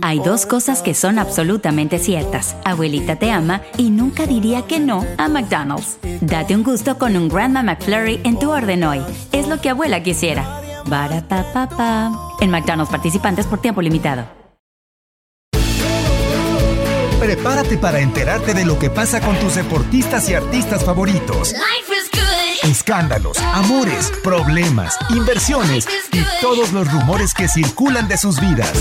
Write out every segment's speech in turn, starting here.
Hay dos cosas que son absolutamente ciertas. Abuelita te ama y nunca diría que no a McDonald's. Date un gusto con un Grandma McFlurry en tu orden hoy. Es lo que abuela quisiera. Barapapapa. En McDonald's participantes por tiempo limitado. Prepárate para enterarte de lo que pasa con tus deportistas y artistas favoritos. Escándalos, amores, problemas, inversiones y todos los rumores que circulan de sus vidas.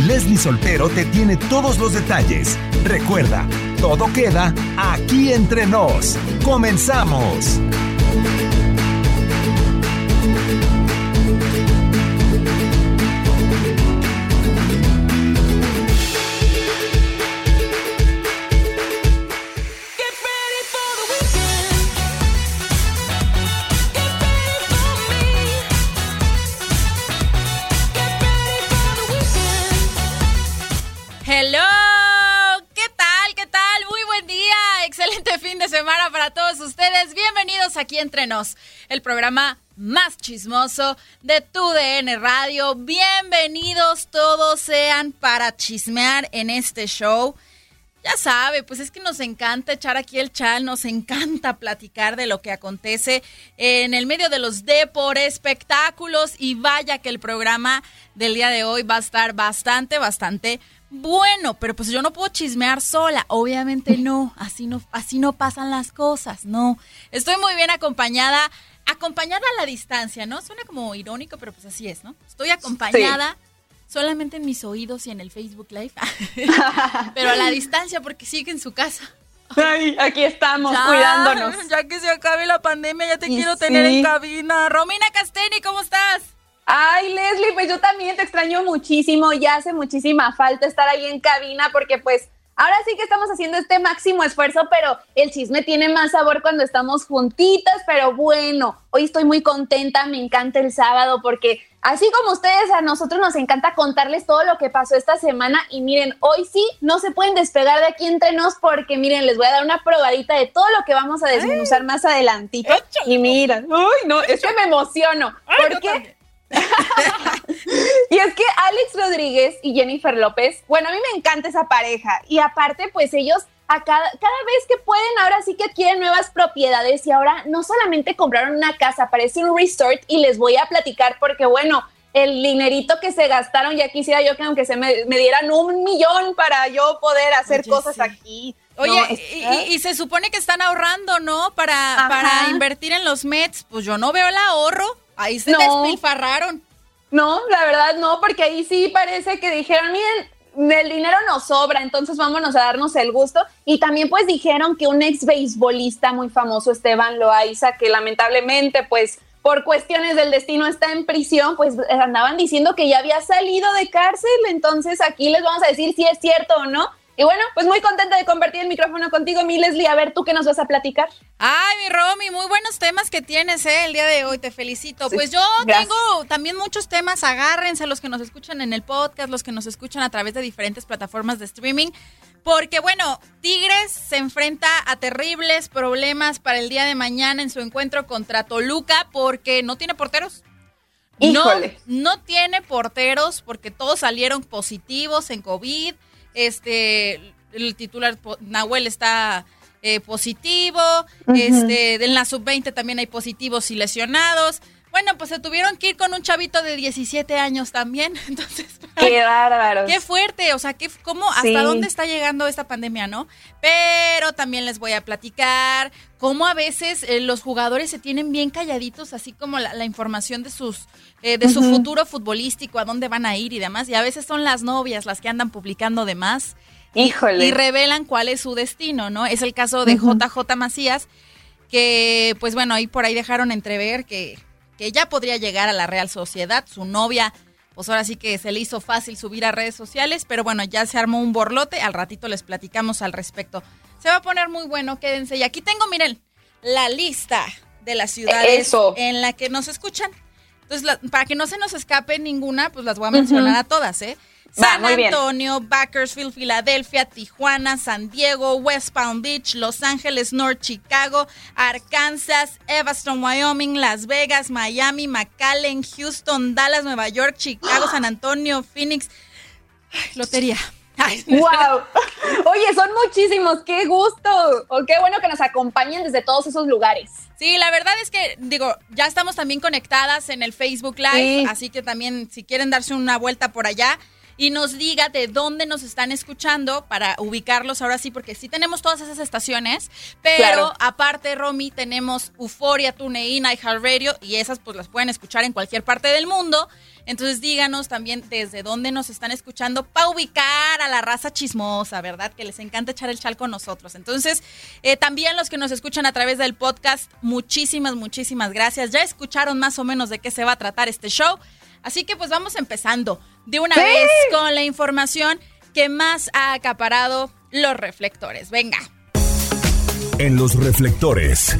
Leslie Soltero te tiene todos los detalles. Recuerda, todo queda aquí entre nos. Comenzamos. Excelente fin de semana para todos ustedes. Bienvenidos aquí entre nos, el programa más chismoso de tu DN Radio. Bienvenidos todos sean para chismear en este show. Ya sabe, pues es que nos encanta echar aquí el chal, nos encanta platicar de lo que acontece en el medio de los depor espectáculos y vaya que el programa del día de hoy va a estar bastante, bastante bueno, pero pues yo no puedo chismear sola, obviamente no, así no, así no pasan las cosas, no. Estoy muy bien acompañada, acompañada a la distancia, ¿no? Suena como irónico, pero pues así es, ¿no? Estoy acompañada solamente en mis oídos y en el Facebook Live, pero a la distancia porque sigue en su casa. Ay, aquí estamos, Ya, cuidándonos. Ya que se acabe la pandemia, ya te Y quiero tener en cabina. Romina Casteni, ¿cómo estás? Ay, Leslie, pues yo también te extraño muchísimo. Ya hace muchísima falta estar ahí en cabina porque pues ahora sí que estamos haciendo este máximo esfuerzo, pero el chisme tiene más sabor cuando estamos juntitas. Pero bueno, hoy estoy muy contenta, me encanta el sábado porque así como ustedes, a nosotros nos encanta contarles todo lo que pasó esta semana. Y miren, hoy sí no se pueden despegar de aquí entre nos porque miren, les voy a dar una probadita de todo lo que vamos a desmenuzar más adelantito. Y miren, uy, no, es que me emociono. porque y es que Alex Rodríguez y Jennifer López, bueno, a mí me encanta esa pareja. Y aparte, pues ellos a cada, cada vez que pueden, ahora sí que adquieren nuevas propiedades y ahora no solamente compraron una casa, parece un resort y les voy a platicar porque, bueno, el dinerito que se gastaron, ya quisiera yo que aunque se me, me dieran un millón para yo poder hacer Oye, cosas sí. aquí. Oye, No, es- y, y- y se supone que están ahorrando, ¿no? Para, Ajá. para invertir en los Mets. Pues yo no veo el ahorro. Ahí se No. despilfarraron. No, la verdad no, porque ahí sí parece que dijeron, miren, el dinero nos sobra, entonces vámonos a darnos el gusto. Y también pues dijeron que un ex beisbolista muy famoso, Esteban Loaiza, que lamentablemente pues por cuestiones del destino está en prisión, pues andaban diciendo que ya había salido de cárcel, entonces aquí les vamos a decir si es cierto o no. Y bueno, pues muy contenta de compartir el micrófono contigo, mi Leslie. A ver, ¿tú qué nos vas a platicar? Ay, mi Romy, muy buenos temas que tienes eh, el día de hoy, te felicito. pues yo tengo también muchos temas, agárrense los que nos escuchan en el podcast, los que nos escuchan a través de diferentes plataformas de streaming. Porque bueno, Tigres se enfrenta a terribles problemas para el día de mañana en su encuentro contra Toluca porque no tiene porteros. Híjole. No, no tiene porteros porque todos salieron positivos en COVID. Este, el titular Nahuel está eh, positivo. Este, en la sub-20 también hay positivos y lesionados. Bueno, pues se tuvieron que ir con un chavito de 17 años también. Entonces, qué bárbaro. Qué fuerte, o sea, qué, cómo, hasta dónde está llegando esta pandemia, ¿no? Pero también les voy a platicar cómo a veces eh, los jugadores se tienen bien calladitos, así como la, información de sus, eh, de su futuro futbolístico, a dónde van a ir y demás. Y a veces son las novias las que andan publicando de más. Híjole. Y, revelan cuál es su destino, ¿no? Es el caso de JJ Macías, que, pues bueno, ahí por ahí dejaron entrever que que ya podría llegar a la Real Sociedad. Su novia, pues ahora sí que se le hizo fácil subir a redes sociales, pero bueno, ya se armó un borlote. Al ratito les platicamos al respecto. Se va a poner muy bueno, quédense. Y aquí tengo, miren, la lista de las ciudades en la que nos escuchan. Entonces, para que no se nos escape ninguna, pues las voy a mencionar a todas, ¿eh? San Antonio, Bakersfield, Filadelfia, Tijuana, San Diego, West Palm Beach, Los Ángeles, North Chicago, Arkansas, Evanston, Wyoming, Las Vegas, Miami, McAllen, Houston, Dallas, Nueva York, Chicago, San Antonio, Phoenix. lotería. Wow. Oye, son muchísimos, qué gusto. O qué bueno que nos acompañen desde todos esos lugares. Sí, la verdad es que, digo, ya estamos también conectadas en el Facebook Live, así que también si quieren darse una vuelta por allá, y nos diga de dónde nos están escuchando para ubicarlos ahora sí, porque sí tenemos todas esas estaciones, pero aparte, Romy, tenemos Euforia, TuneIn, iHeartRadio y esas pues las pueden escuchar en cualquier parte del mundo. Entonces díganos también desde dónde nos están escuchando para ubicar a la raza chismosa, ¿verdad? Que les encanta echar el chal con nosotros. Entonces, eh, también los que nos escuchan a través del podcast, muchísimas, muchísimas gracias. Ya escucharon más o menos de qué se va a tratar este show. Así que pues vamos empezando de una vez con la información que más ha acaparado los reflectores. Venga. En los reflectores.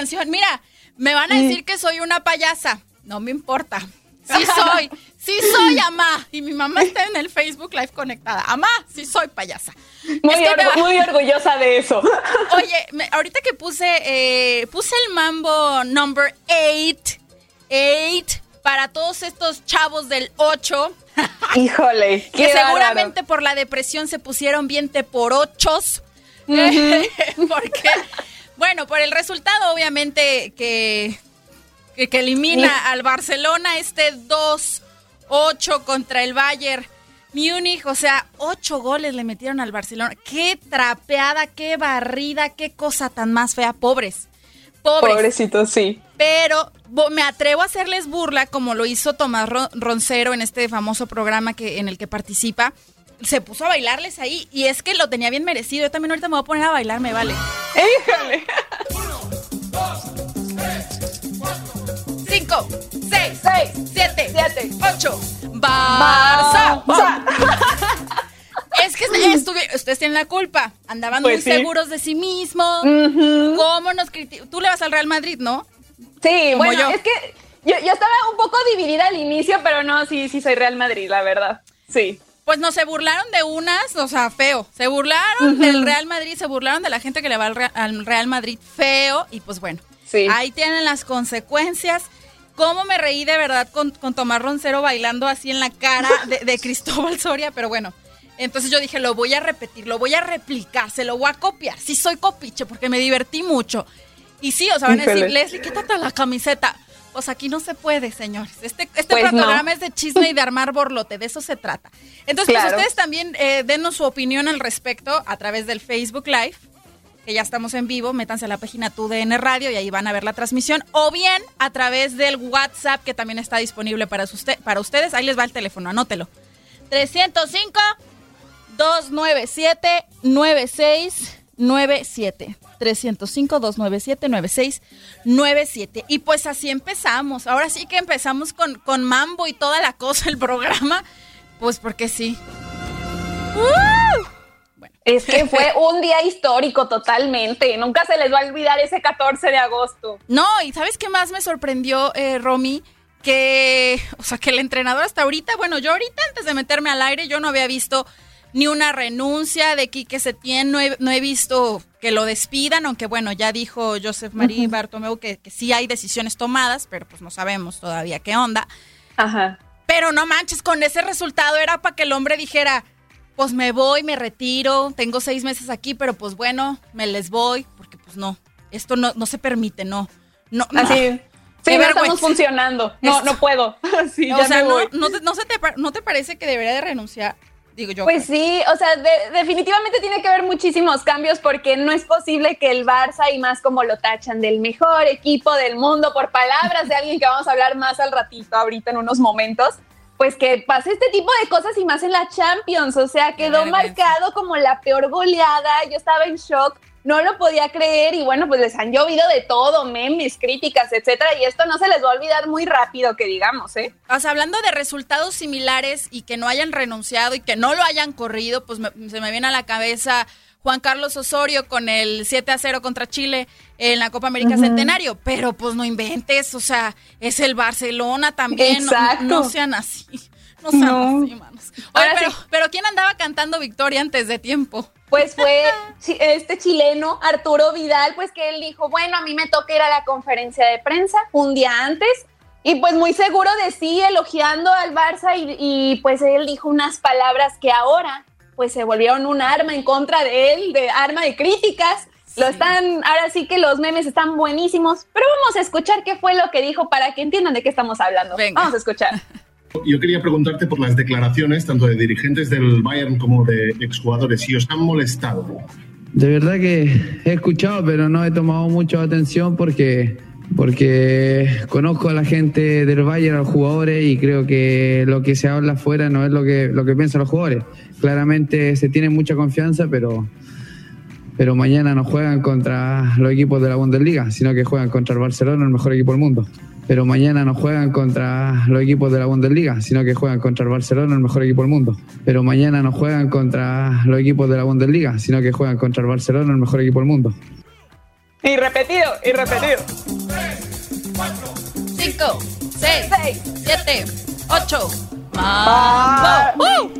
Canción. Mira, me van a decir que soy una payasa. No me importa. Sí soy, sí soy amá. Y mi mamá está en el Facebook Live conectada. Amá, sí soy payasa. Muy, orgullosa de eso. Oye, ahorita que puse, eh, puse el mambo number 8, 8 para todos estos chavos del 8. Híjole, que seguramente por la depresión se pusieron bien por ochos. Porque, bueno, por el resultado, obviamente, que que, elimina al Barcelona este 2-8 contra el Bayern. Múnich, o sea, ocho goles le metieron al Barcelona. Qué trapeada, qué barrida, qué cosa tan más fea. Pobres. Pobres. Pobrecitos, sí. Pero me atrevo a hacerles burla, como lo hizo Tomás Roncero en este famoso programa que, en el que participa. Se puso a bailarles ahí y es que lo tenía bien merecido. Yo también ahorita me voy a poner a bailar, me vale. ¡Híjole! 5, 6, 7, 8. Barça. Es que ustedes tienen la culpa. Andaban pues muy seguros de sí mismos. ¿Cómo nos Tú le vas al Real Madrid, ¿no? Sí, bueno, es que yo, estaba un poco dividida al inicio, pero no, sí, sí soy Real Madrid, la verdad. Sí. Pues no, se burlaron de unas, o sea, feo. Se burlaron del Real Madrid, se burlaron de la gente que le va al Real, Madrid, feo. Y pues bueno, ahí tienen las consecuencias cómo me reí de verdad con, Tomás Roncero bailando así en la cara de, Cristóbal Soria, pero bueno. Entonces yo dije, lo voy a repetir, lo voy a replicar, se lo voy a copiar. Sí soy copiche porque me divertí mucho. Y sí, o sea, van a decir, Leslie, quítate la camiseta. Pues aquí no se puede, señores. Este, este pues programa es de chisme y de armar borlote, de eso se trata. Entonces, pues ustedes también eh, denos su opinión al respecto a través del Facebook Live que ya estamos en vivo, métanse a la página TUDN Radio y ahí van a ver la transmisión. O bien a través del WhatsApp que también está disponible para, para ustedes. Ahí les va el teléfono, anótelo. 305 297 9697 305-297-9697. Y pues así empezamos. Ahora sí que empezamos con, con Mambo y toda la cosa, el programa. Pues porque sí. Es que fue un día histórico totalmente. Nunca se les va a olvidar ese 14 de agosto. No, y ¿sabes qué más me sorprendió, eh, Romy? Que, o sea, que el entrenador hasta ahorita, bueno, yo ahorita antes de meterme al aire, yo no había visto ni una renuncia de Quique Setién, no he, no he visto que lo despidan, aunque bueno, ya dijo Joseph Marie Bartomeu que, que, sí hay decisiones tomadas, pero pues no sabemos todavía qué onda. Ajá. Pero no manches, con ese resultado era para que el hombre dijera, pues me voy, me retiro, tengo seis meses aquí, pero pues bueno, me les voy, porque pues no, esto no, no se permite, no. No, Así. Sí, no estamos funcionando. No, no puedo. sí, o ya sea, me voy. No, no, no, se te, ¿no te parece que debería de renunciar? Digo yo. Pues sí, o sea, de, definitivamente tiene que haber muchísimos cambios porque no es posible que el Barça y más como lo tachan del mejor equipo del mundo por palabras de alguien que vamos a hablar más al ratito, ahorita en unos momentos, pues que pase este tipo de cosas y más en la Champions, o sea, quedó marcado como la peor goleada, yo estaba en shock no lo podía creer y bueno, pues les han llovido de todo, memes, críticas, etcétera, y esto no se les va a olvidar muy rápido, que digamos, ¿eh? O sea, hablando de resultados similares y que no hayan renunciado y que no lo hayan corrido, pues se me viene a la cabeza Juan Carlos Osorio con el 7 a 0 contra Chile en la Copa América Centenario, pero pues no inventes, o sea, es el Barcelona también, no, no, sean así. No así, manos. Oye, pero, pero ¿quién andaba cantando victoria antes de tiempo? pues fue este chileno, Arturo Vidal, pues que él dijo, bueno, a mí me toca ir a la conferencia de prensa un día antes. Y pues muy seguro de sí, elogiando al Barça y, y pues él dijo unas palabras que ahora pues se volvieron un arma en contra de él, de arma de críticas. Lo están, ahora sí que los memes están buenísimos, pero vamos a escuchar qué fue lo que dijo para que entiendan de qué estamos hablando. Vamos a escuchar. Yo quería preguntarte por las declaraciones tanto de dirigentes del Bayern como de exjugadores, si os han molestado. De verdad que he escuchado, pero no he tomado mucha atención porque, porque conozco a la gente del Bayern, a los jugadores, y creo que lo que se habla afuera no es lo que, lo que piensan los jugadores. Claramente se tiene mucha confianza, pero, pero mañana no juegan contra los equipos de la Bundesliga, sino que juegan contra el Barcelona, el mejor equipo del mundo pero mañana no juegan contra los equipos de la Bundesliga, sino que juegan contra el Barcelona, el mejor equipo del mundo. Pero mañana no juegan contra los equipos de la Bundesliga, sino que juegan contra el Barcelona, el mejor equipo del mundo. Y repetido, y repetido. 5, 6, 7, 8. ¡Mambo!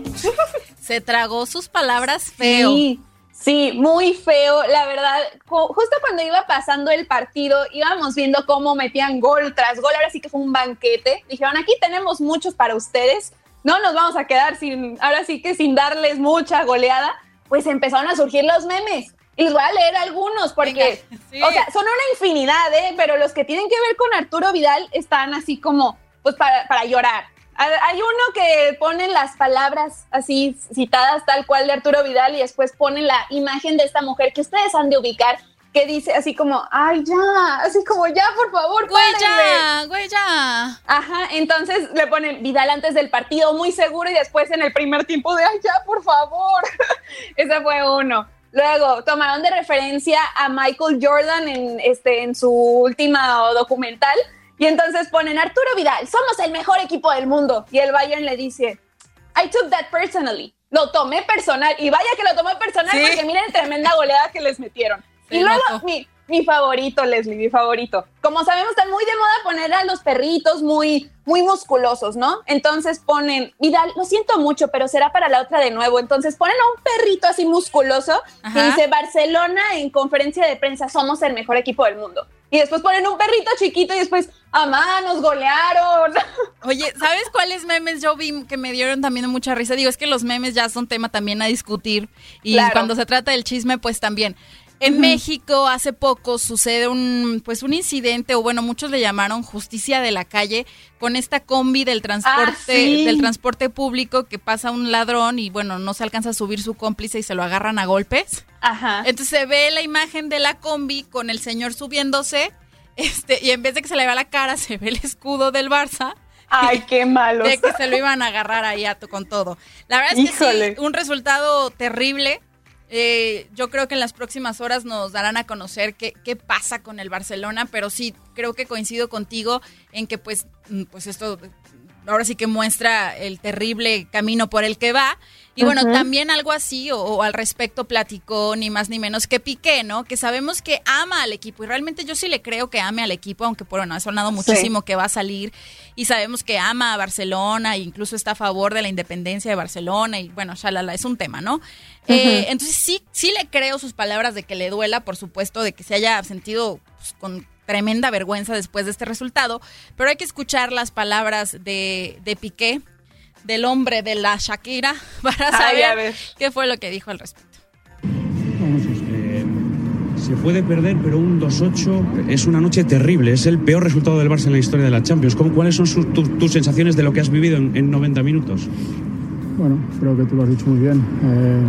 Se tragó sus palabras feo. Sí. Sí, muy feo. La verdad, justo cuando iba pasando el partido, íbamos viendo cómo metían gol tras gol. Ahora sí que fue un banquete. Dijeron, aquí tenemos muchos para ustedes. No nos vamos a quedar sin, ahora sí que sin darles mucha goleada. Pues empezaron a surgir los memes. Y les voy a leer algunos porque, sí. o sea, son una infinidad, ¿eh? Pero los que tienen que ver con Arturo Vidal están así como, pues para, para llorar. Hay uno que pone las palabras así citadas tal cual de Arturo Vidal y después pone la imagen de esta mujer que ustedes han de ubicar que dice así como, ay, ya, así como, ya, por favor, güey, ya, güey, ya. Ajá, entonces le ponen Vidal antes del partido, muy seguro, y después en el primer tiempo de, ay, ya, por favor. Ese fue uno. Luego tomaron de referencia a Michael Jordan en, este, en su último documental, y entonces ponen Arturo Vidal, somos el mejor equipo del mundo. Y el Bayern le dice, I took that personally. Lo tomé personal. Y vaya que lo tomé personal ¿Sí? porque miren tremenda goleada que les metieron. Y luego mi, mi favorito, Leslie, mi favorito. Como sabemos, están muy de moda poner a los perritos muy, muy musculosos, ¿no? Entonces ponen, Vidal, lo siento mucho, pero será para la otra de nuevo. Entonces ponen a un perrito así musculoso Ajá. que dice, Barcelona en conferencia de prensa, somos el mejor equipo del mundo. Y después ponen un perrito chiquito y después, ¡amá, nos golearon! Oye, ¿sabes cuáles memes yo vi que me dieron también mucha risa? Digo, es que los memes ya son tema también a discutir. Y claro. cuando se trata del chisme, pues también. En uh -huh. México hace poco sucede un pues un incidente o bueno muchos le llamaron justicia de la calle con esta combi del transporte ah, sí. del transporte público que pasa un ladrón y bueno no se alcanza a subir su cómplice y se lo agarran a golpes. Ajá. Entonces se ve la imagen de la combi con el señor subiéndose este y en vez de que se le vea la cara se ve el escudo del Barça Ay, qué malo. De que se lo iban a agarrar ahí a con todo. La verdad es que sí, un resultado terrible. Eh, yo creo que en las próximas horas nos darán a conocer qué, qué pasa con el Barcelona, pero sí, creo que coincido contigo en que pues, mm, pues esto ahora sí que muestra el terrible camino por el que va. Y bueno, también algo así o, al respecto platicó ni más ni menos que Piqué, ¿no? Que sabemos que ama al equipo y realmente yo sí le creo que ame al equipo, aunque bueno, ha sonado muchísimo que va a salir y sabemos que ama a Barcelona e incluso está a favor de la independencia de Barcelona y bueno, shalala, es un tema, ¿no? Eh, entonces sí, sí le creo sus palabras de que le duela, por supuesto, de que se haya sentido pues, con tremenda vergüenza después de este resultado, pero hay que escuchar las palabras de, de Piqué, del hombre de la Shakira, para saber qué fue lo que dijo al respecto. se puede perder, pero un 2-8 es una noche terrible. Es el peor resultado del Barça en la historia de la Champions. ¿Cuáles son tus sensaciones de lo que has vivido en, 90 minutos? Bueno, creo que tú lo has dicho muy bien. Eh,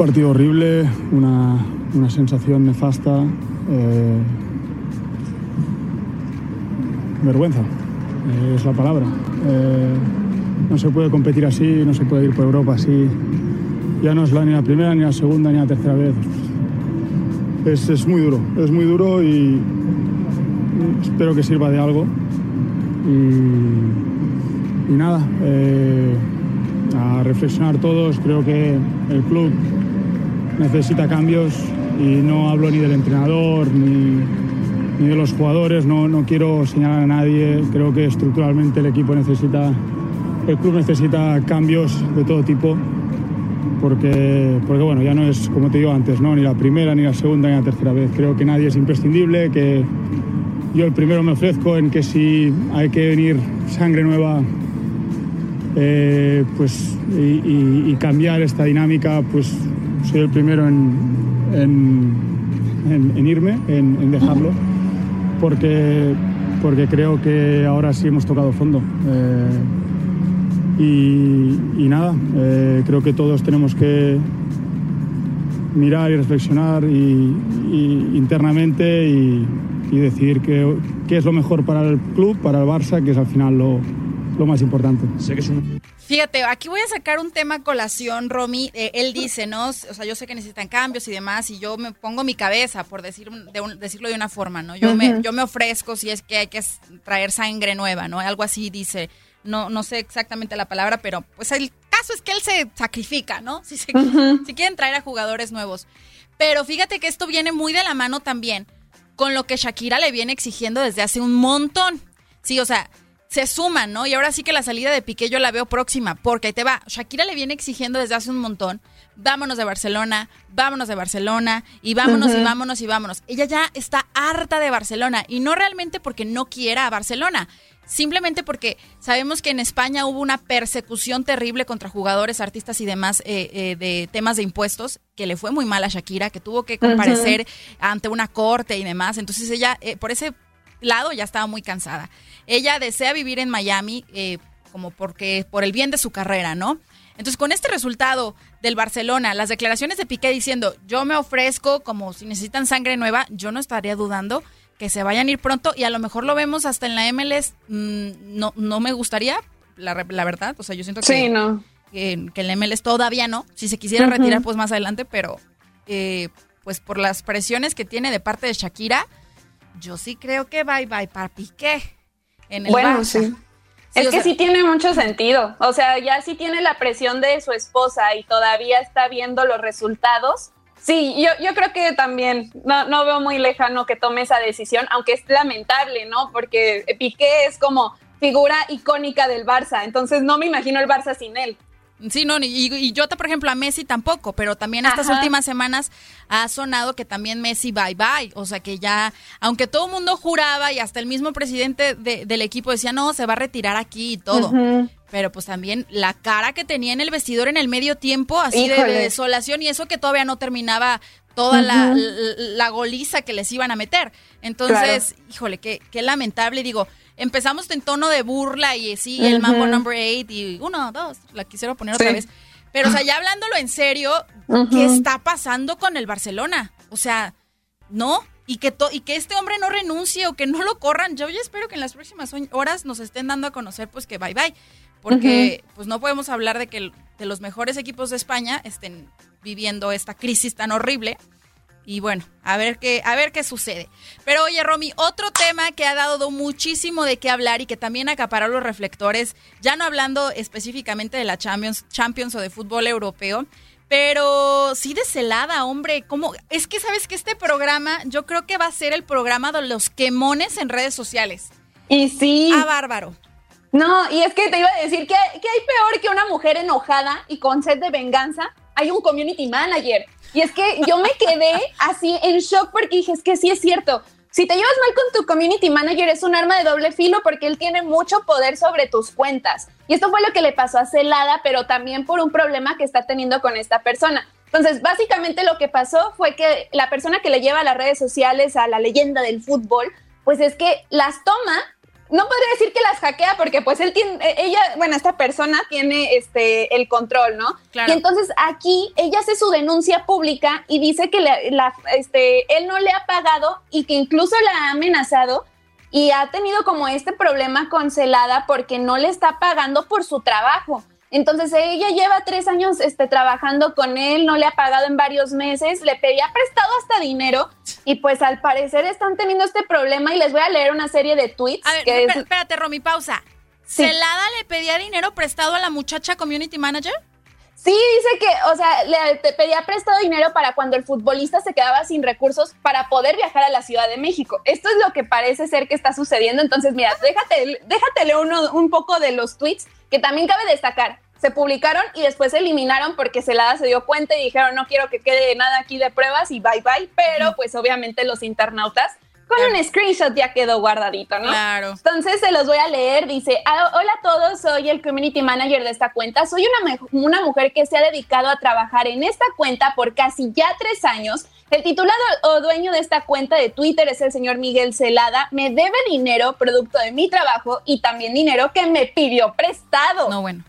partido horrible, una, una sensación nefasta. Eh, vergüenza, eh, es la palabra. Eh, no se puede competir así, no se puede ir por Europa así. Ya no es la, ni la primera, ni la segunda, ni la tercera vez. Es, muy duro, es muy duro y espero que sirva de algo. Y, y nada, a reflexionar todos, creo que el club necesita cambios, y no hablo ni del entrenador ni, ni de los jugadores, no, no, quiero señalar a nadie, creo que estructuralmente el equipo necesita, el club necesita cambios de todo tipo, porque, porque bueno, ya no es como te digo antes, ¿no? ni la primera, ni la segunda, ni la tercera vez, creo que nadie es imprescindible, que yo el primero me ofrezco en que si hay que venir sangre nueva eh, pues, y, y, cambiar esta dinámica, pues soy el primero en, en, irme, en, dejarlo, porque, porque creo que ahora sí hemos tocado fondo. Eh, y, nada, eh, creo que todos tenemos que mirar y reflexionar y, internamente y, decidir qué, qué, es lo mejor para el club, para el Barça, que es al final lo, lo más importante. Sé que es un Fíjate, aquí voy a sacar un tema colación, Romy. Eh, él dice, ¿no? O sea, yo sé que necesitan cambios y demás, y yo me pongo mi cabeza, por decir, de decirlo de una forma, ¿no? Yo, me, yo me ofrezco si es que hay que traer sangre nueva, ¿no? Algo así dice. No, no sé exactamente la palabra, pero pues el caso es que él se sacrifica, ¿no? Si, si quieren traer a jugadores nuevos. Pero fíjate que esto viene muy de la mano también con lo que Shakira le viene exigiendo desde hace un montón. Sí, o sea, se suman, ¿no? Y ahora sí que la salida de Piqué yo la veo próxima, porque ahí te va. Shakira le viene exigiendo desde hace un montón, vámonos de Barcelona, vámonos de Barcelona, y vámonos y vámonos y vámonos. Ella ya está harta de Barcelona, y no realmente porque no quiera a Barcelona, simplemente porque sabemos que en España hubo una persecución terrible contra jugadores, artistas y demás eh, eh, de temas de impuestos, que le fue muy mal a Shakira, que tuvo que comparecer ante una corte y demás. Entonces ella, eh, por ese lado, ya estaba muy cansada. Ella desea vivir en Miami eh, como porque por el bien de su carrera, ¿no? Entonces, con este resultado del Barcelona, las declaraciones de Piqué diciendo, yo me ofrezco como si necesitan sangre nueva, yo no estaría dudando que se vayan a ir pronto y a lo mejor lo vemos hasta en la MLS. Mm, no, no me gustaría, la, verdad. O sea, yo siento que, no. que, el MLS todavía no. Si se quisiera retirar, pues más adelante, pero eh, pues por las presiones que tiene de parte de Shakira, yo sí creo que bye bye para Piqué bueno, Sí. es que sí tiene mucho sentido. O sea, ya sí tiene la presión de su esposa y todavía está viendo los resultados. Sí, yo, yo creo que también no, no veo muy lejano que tome esa decisión, aunque es lamentable, ¿no? Porque Piqué es como figura icónica del Barça, entonces no me imagino el Barça sin él. Sí, no, y, y yo, por ejemplo, a Messi tampoco, pero también estas últimas semanas ha sonado que también Messi bye bye, o sea que ya, aunque todo el mundo juraba y hasta el mismo presidente del equipo decía, no, se va a retirar aquí y todo, pero pues también la cara que tenía en el vestidor en el medio tiempo, así de, desolación y eso que todavía no terminaba toda la, goliza que les iban a meter. Entonces, híjole, qué, qué lamentable, digo, empezamos en tono de burla y sí, el mambo number eight y uno, dos, la quisiera poner otra vez. Pero, o sea, ya hablándolo en serio, ¿qué está pasando con el Barcelona? O sea, ¿no? y que, y que este hombre no renuncie o que no lo corran. Yo ya espero que en las próximas horas nos estén dando a conocer pues que bye bye, porque pues no podemos hablar de que de los mejores equipos de España estén viviendo esta crisis tan horrible. Y bueno, a ver qué, a ver qué sucede. Pero oye, Romy, otro tema que ha dado muchísimo de qué hablar y que también acaparó los reflectores, ya no hablando específicamente de la Champions, Champions o de fútbol europeo, pero sí de celada, hombre. ¿Cómo? Es que sabes que este programa, yo creo que va a ser el programa de los quemones en redes sociales. Y sí. Ah, bárbaro. No, y es que te iba a decir que, que hay peor que una mujer enojada y con sed de venganza. Hay un community manager. Y es que yo me quedé así en shock porque dije, es que sí es cierto. Si te llevas mal con tu community manager es un arma de doble filo porque él tiene mucho poder sobre tus cuentas. Y esto fue lo que le pasó a Celada, pero también por un problema que está teniendo con esta persona. Entonces, básicamente lo que pasó fue que la persona que le lleva a las redes sociales a la leyenda del fútbol, pues es que las toma no podría decir que las hackea porque pues él tiene, eh, ella, bueno, esta persona tiene este el control, ¿no? Y entonces aquí ella hace su denuncia pública y dice que la, este, él no le ha pagado y que incluso la ha amenazado y ha tenido como este problema con Celada porque no le está pagando por su trabajo. Entonces ella lleva tres años este, trabajando con él, no le ha pagado en varios meses, le pedía prestado hasta dinero y pues al parecer están teniendo este problema y les voy a leer una serie de tweets. A ver, que espérate, Romy, pausa. ¿Celada le pedía dinero prestado a la muchacha community manager? Sí, dice que, o sea, le pedía prestado dinero para cuando el futbolista se quedaba sin recursos para poder viajar a la Ciudad de México. Esto es lo que parece ser que está sucediendo. Entonces, mira, déjate, déjate uno, un poco de los tweets que también cabe destacar. Se publicaron y después se eliminaron porque Celada se dio cuenta y dijeron no quiero que quede nada aquí de pruebas y bye bye, pero pues obviamente los internautas con un screenshot ya quedó guardadito, ¿no? Claro. Entonces se los voy a leer. Dice, ah, hola a todos, soy el community manager de esta cuenta. Soy una, una mujer que se ha dedicado a trabajar en esta cuenta por casi ya tres años. El titulado o dueño de esta cuenta de Twitter es el señor Miguel Celada. Me debe dinero producto de mi trabajo y también dinero que me pidió prestado. No, bueno.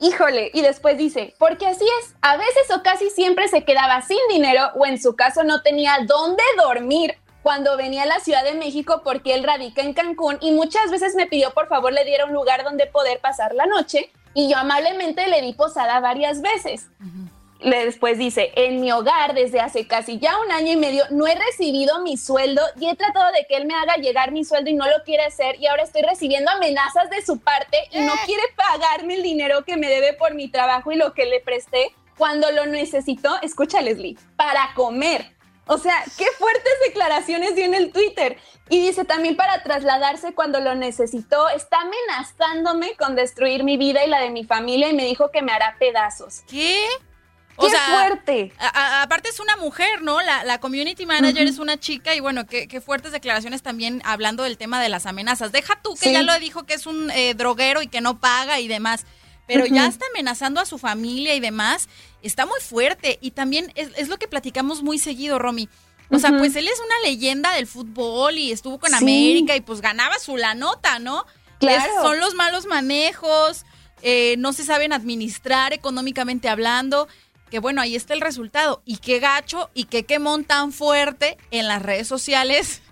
Híjole, y después dice, porque así es, a veces o casi siempre se quedaba sin dinero o en su caso no tenía dónde dormir cuando venía a la Ciudad de México porque él radica en Cancún y muchas veces me pidió por favor le diera un lugar donde poder pasar la noche y yo amablemente le di posada varias veces. Después dice, en mi hogar desde hace casi ya un año y medio no he recibido mi sueldo y he tratado de que él me haga llegar mi sueldo y no lo quiere hacer y ahora estoy recibiendo amenazas de su parte y no eh. quiere pagarme el dinero que me debe por mi trabajo y lo que le presté cuando lo necesitó, escucha Leslie, para comer. O sea, qué fuertes declaraciones dio en el Twitter. Y dice también para trasladarse cuando lo necesitó, está amenazándome con destruir mi vida y la de mi familia y me dijo que me hará pedazos. ¿Qué? ¡Qué fuerte! aparte es una mujer, ¿no? La, community manager es una chica y bueno, qué, fuertes declaraciones también hablando del tema de las amenazas. Deja tú que ya lo dijo que es un eh, droguero y que no paga y demás pero ya está amenazando a su familia y demás, está muy fuerte. Y también es, lo que platicamos muy seguido, Romy. O sea, pues él es una leyenda del fútbol y estuvo con América y pues ganaba su la nota, ¿no? Claro. son los malos manejos, eh, no se saben administrar económicamente hablando. Que bueno, ahí está el resultado. Y qué gacho y qué quemón tan fuerte en las redes sociales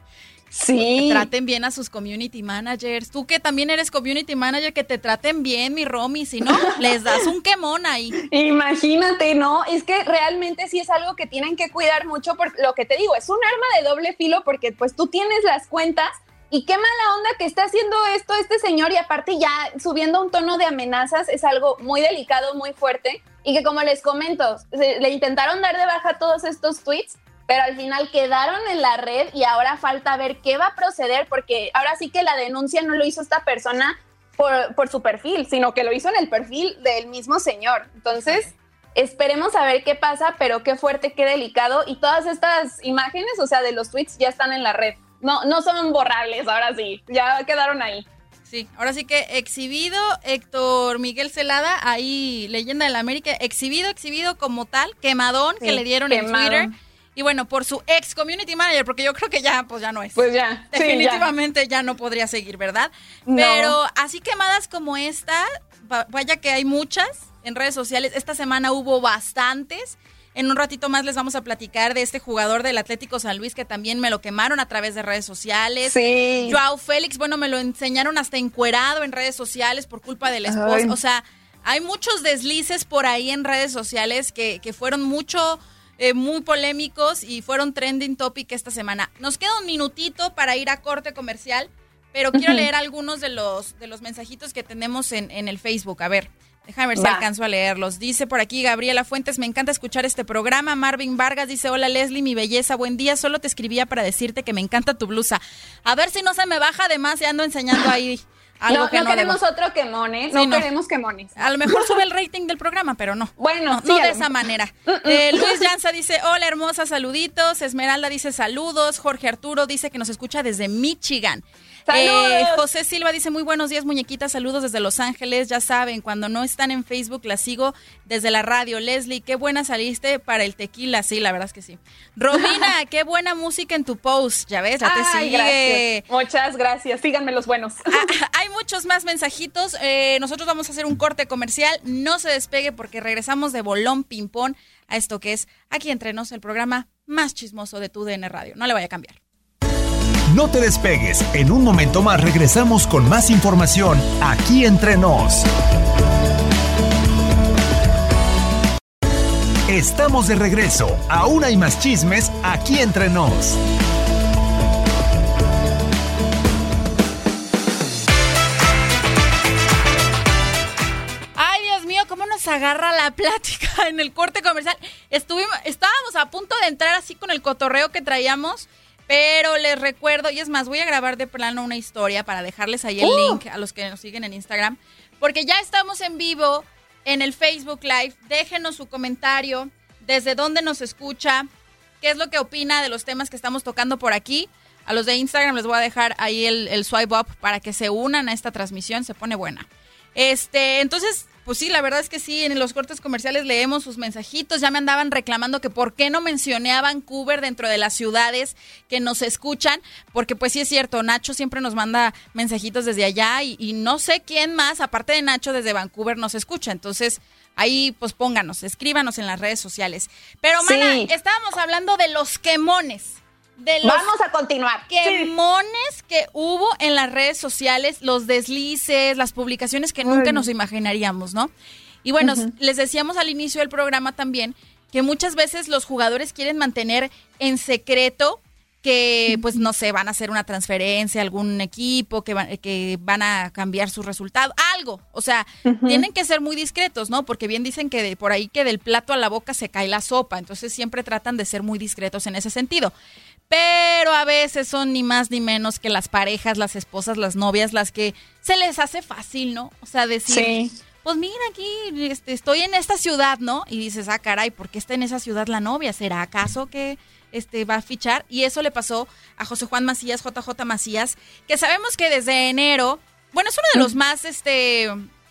Sí. traten bien a sus community managers. Tú que también eres community manager, que te traten bien, mi Romy. Si no, les das un quemón ahí. Imagínate, ¿no? Es que realmente sí es algo que tienen que cuidar mucho. Por lo que te digo, es un arma de doble filo porque pues tú tienes las cuentas y qué mala onda que está haciendo esto este señor y aparte ya subiendo un tono de amenazas es algo muy delicado, muy fuerte y que como les comento, le intentaron dar de baja todos estos tweets pero al final quedaron en la red y ahora falta ver qué va a proceder, porque ahora sí que la denuncia no lo hizo esta persona por, su perfil, sino que lo hizo en el perfil del mismo señor. Entonces, esperemos a ver qué pasa, pero qué fuerte, qué delicado. Y todas estas imágenes, o sea, de los tweets ya están en la red. No, no son borrables, ahora sí, ya quedaron ahí. Sí, ahora sí que exhibido Héctor Miguel Celada, ahí leyenda de la América, exhibido, exhibido como tal, quemadón que le dieron en Twitter y bueno, por su ex community manager, porque yo creo que ya, pues ya no es. Pues ya. Definitivamente ya. no podría seguir, ¿verdad? Pero así quemadas como esta, vaya que hay muchas en redes sociales. Esta semana hubo bastantes. En un ratito más les vamos a platicar de este jugador del Atlético San Luis que también me lo quemaron a través de redes sociales. Sí. Joao Félix, bueno, me lo enseñaron hasta encuerado en redes sociales por culpa del esposo. Ay. O sea, hay muchos deslices por ahí en redes sociales que, que fueron mucho, eh, muy polémicos y fueron trending topic esta semana. Nos queda un minutito para ir a corte comercial, pero quiero leer algunos de los, de los mensajitos que tenemos en, en el Facebook. A ver. Déjame ver si Va. alcanzo a leerlos. Dice por aquí Gabriela Fuentes, me encanta escuchar este programa. Marvin Vargas dice, hola Leslie, mi belleza, buen día. Solo te escribía para decirte que me encanta tu blusa. A ver si no se me baja, además ya ando enseñando ahí algo no, que no no, queremos debo. otro quemón, ¿eh? Sí, No, no. queremos quemones. A lo mejor sube el rating del programa, pero no. Bueno, no, sí, de esa manera. Mm, mm. Eh, Luis Llanza dice, hola hermosa, saluditos. Esmeralda dice saludos. Jorge Arturo dice que nos escucha desde Michigan. Eh, José Silva dice muy buenos días muñequitas, saludos desde Los Ángeles, ya saben, cuando no están en Facebook las sigo desde la radio. Leslie, qué buena saliste para el tequila, sí, la verdad es que sí. Romina, qué buena música en tu post, ya ves, ya te Ay, sigue. gracias. Muchas gracias. Síganme los buenos. Ah, hay muchos más mensajitos. eh, nosotros vamos a hacer un corte comercial. No se despegue porque regresamos de bolón ping-pong a esto que es aquí entre nos el programa más chismoso de tu DN Radio. No le vaya a cambiar. No te despegues, en un momento más regresamos con más información aquí entre nos. Estamos de regreso, aún hay más chismes aquí entre nos. Agarra la plática en el corte comercial. Estuvimos, estábamos a punto de entrar así con el cotorreo que traíamos, pero les recuerdo, y es más, voy a grabar de plano una historia para dejarles ahí el Uh. link a los que nos siguen en Instagram, porque ya estamos en vivo en el Facebook Live. Déjenos su comentario, desde dónde nos escucha, qué es lo que opina de los temas que estamos tocando por aquí. A los de Instagram les voy a dejar ahí el, el swipe up para que se unan a esta transmisión, se pone buena. Este, entonces, pues sí, la verdad es que sí, en los cortes comerciales leemos sus mensajitos, ya me andaban reclamando que por qué no mencioné a Vancouver dentro de las ciudades que nos escuchan, porque pues sí es cierto, Nacho siempre nos manda mensajitos desde allá y, y no sé quién más, aparte de Nacho, desde Vancouver nos escucha, entonces ahí pues pónganos, escríbanos en las redes sociales. Pero, mana, Sí. estábamos hablando de los quemones. De los Vamos a continuar. quemones que hubo en las redes sociales, los deslices, las publicaciones que nunca nos imaginaríamos, ¿no? Y bueno, les decíamos al inicio del programa también que muchas veces los jugadores quieren mantener en secreto que, pues, no sé, van a hacer una transferencia a algún equipo, que, van- que van a cambiar su resultado, algo. O sea, tienen que ser muy discretos, ¿no? Porque bien dicen que de- por ahí que del plato a la boca se cae la sopa, entonces siempre tratan de ser muy discretos en ese sentido. Pero a veces son ni más ni menos que las parejas, las esposas, las novias, las que se les hace fácil, ¿no? O sea, decir, Sí. pues mira aquí, este, estoy en esta ciudad, ¿no? Y dices, ah, caray, ¿por qué está en esa ciudad la novia? ¿Será acaso que este, va a fichar? Y eso le pasó a José Juan Macías, JJ Macías, que sabemos que desde enero, bueno, es uno de los más este,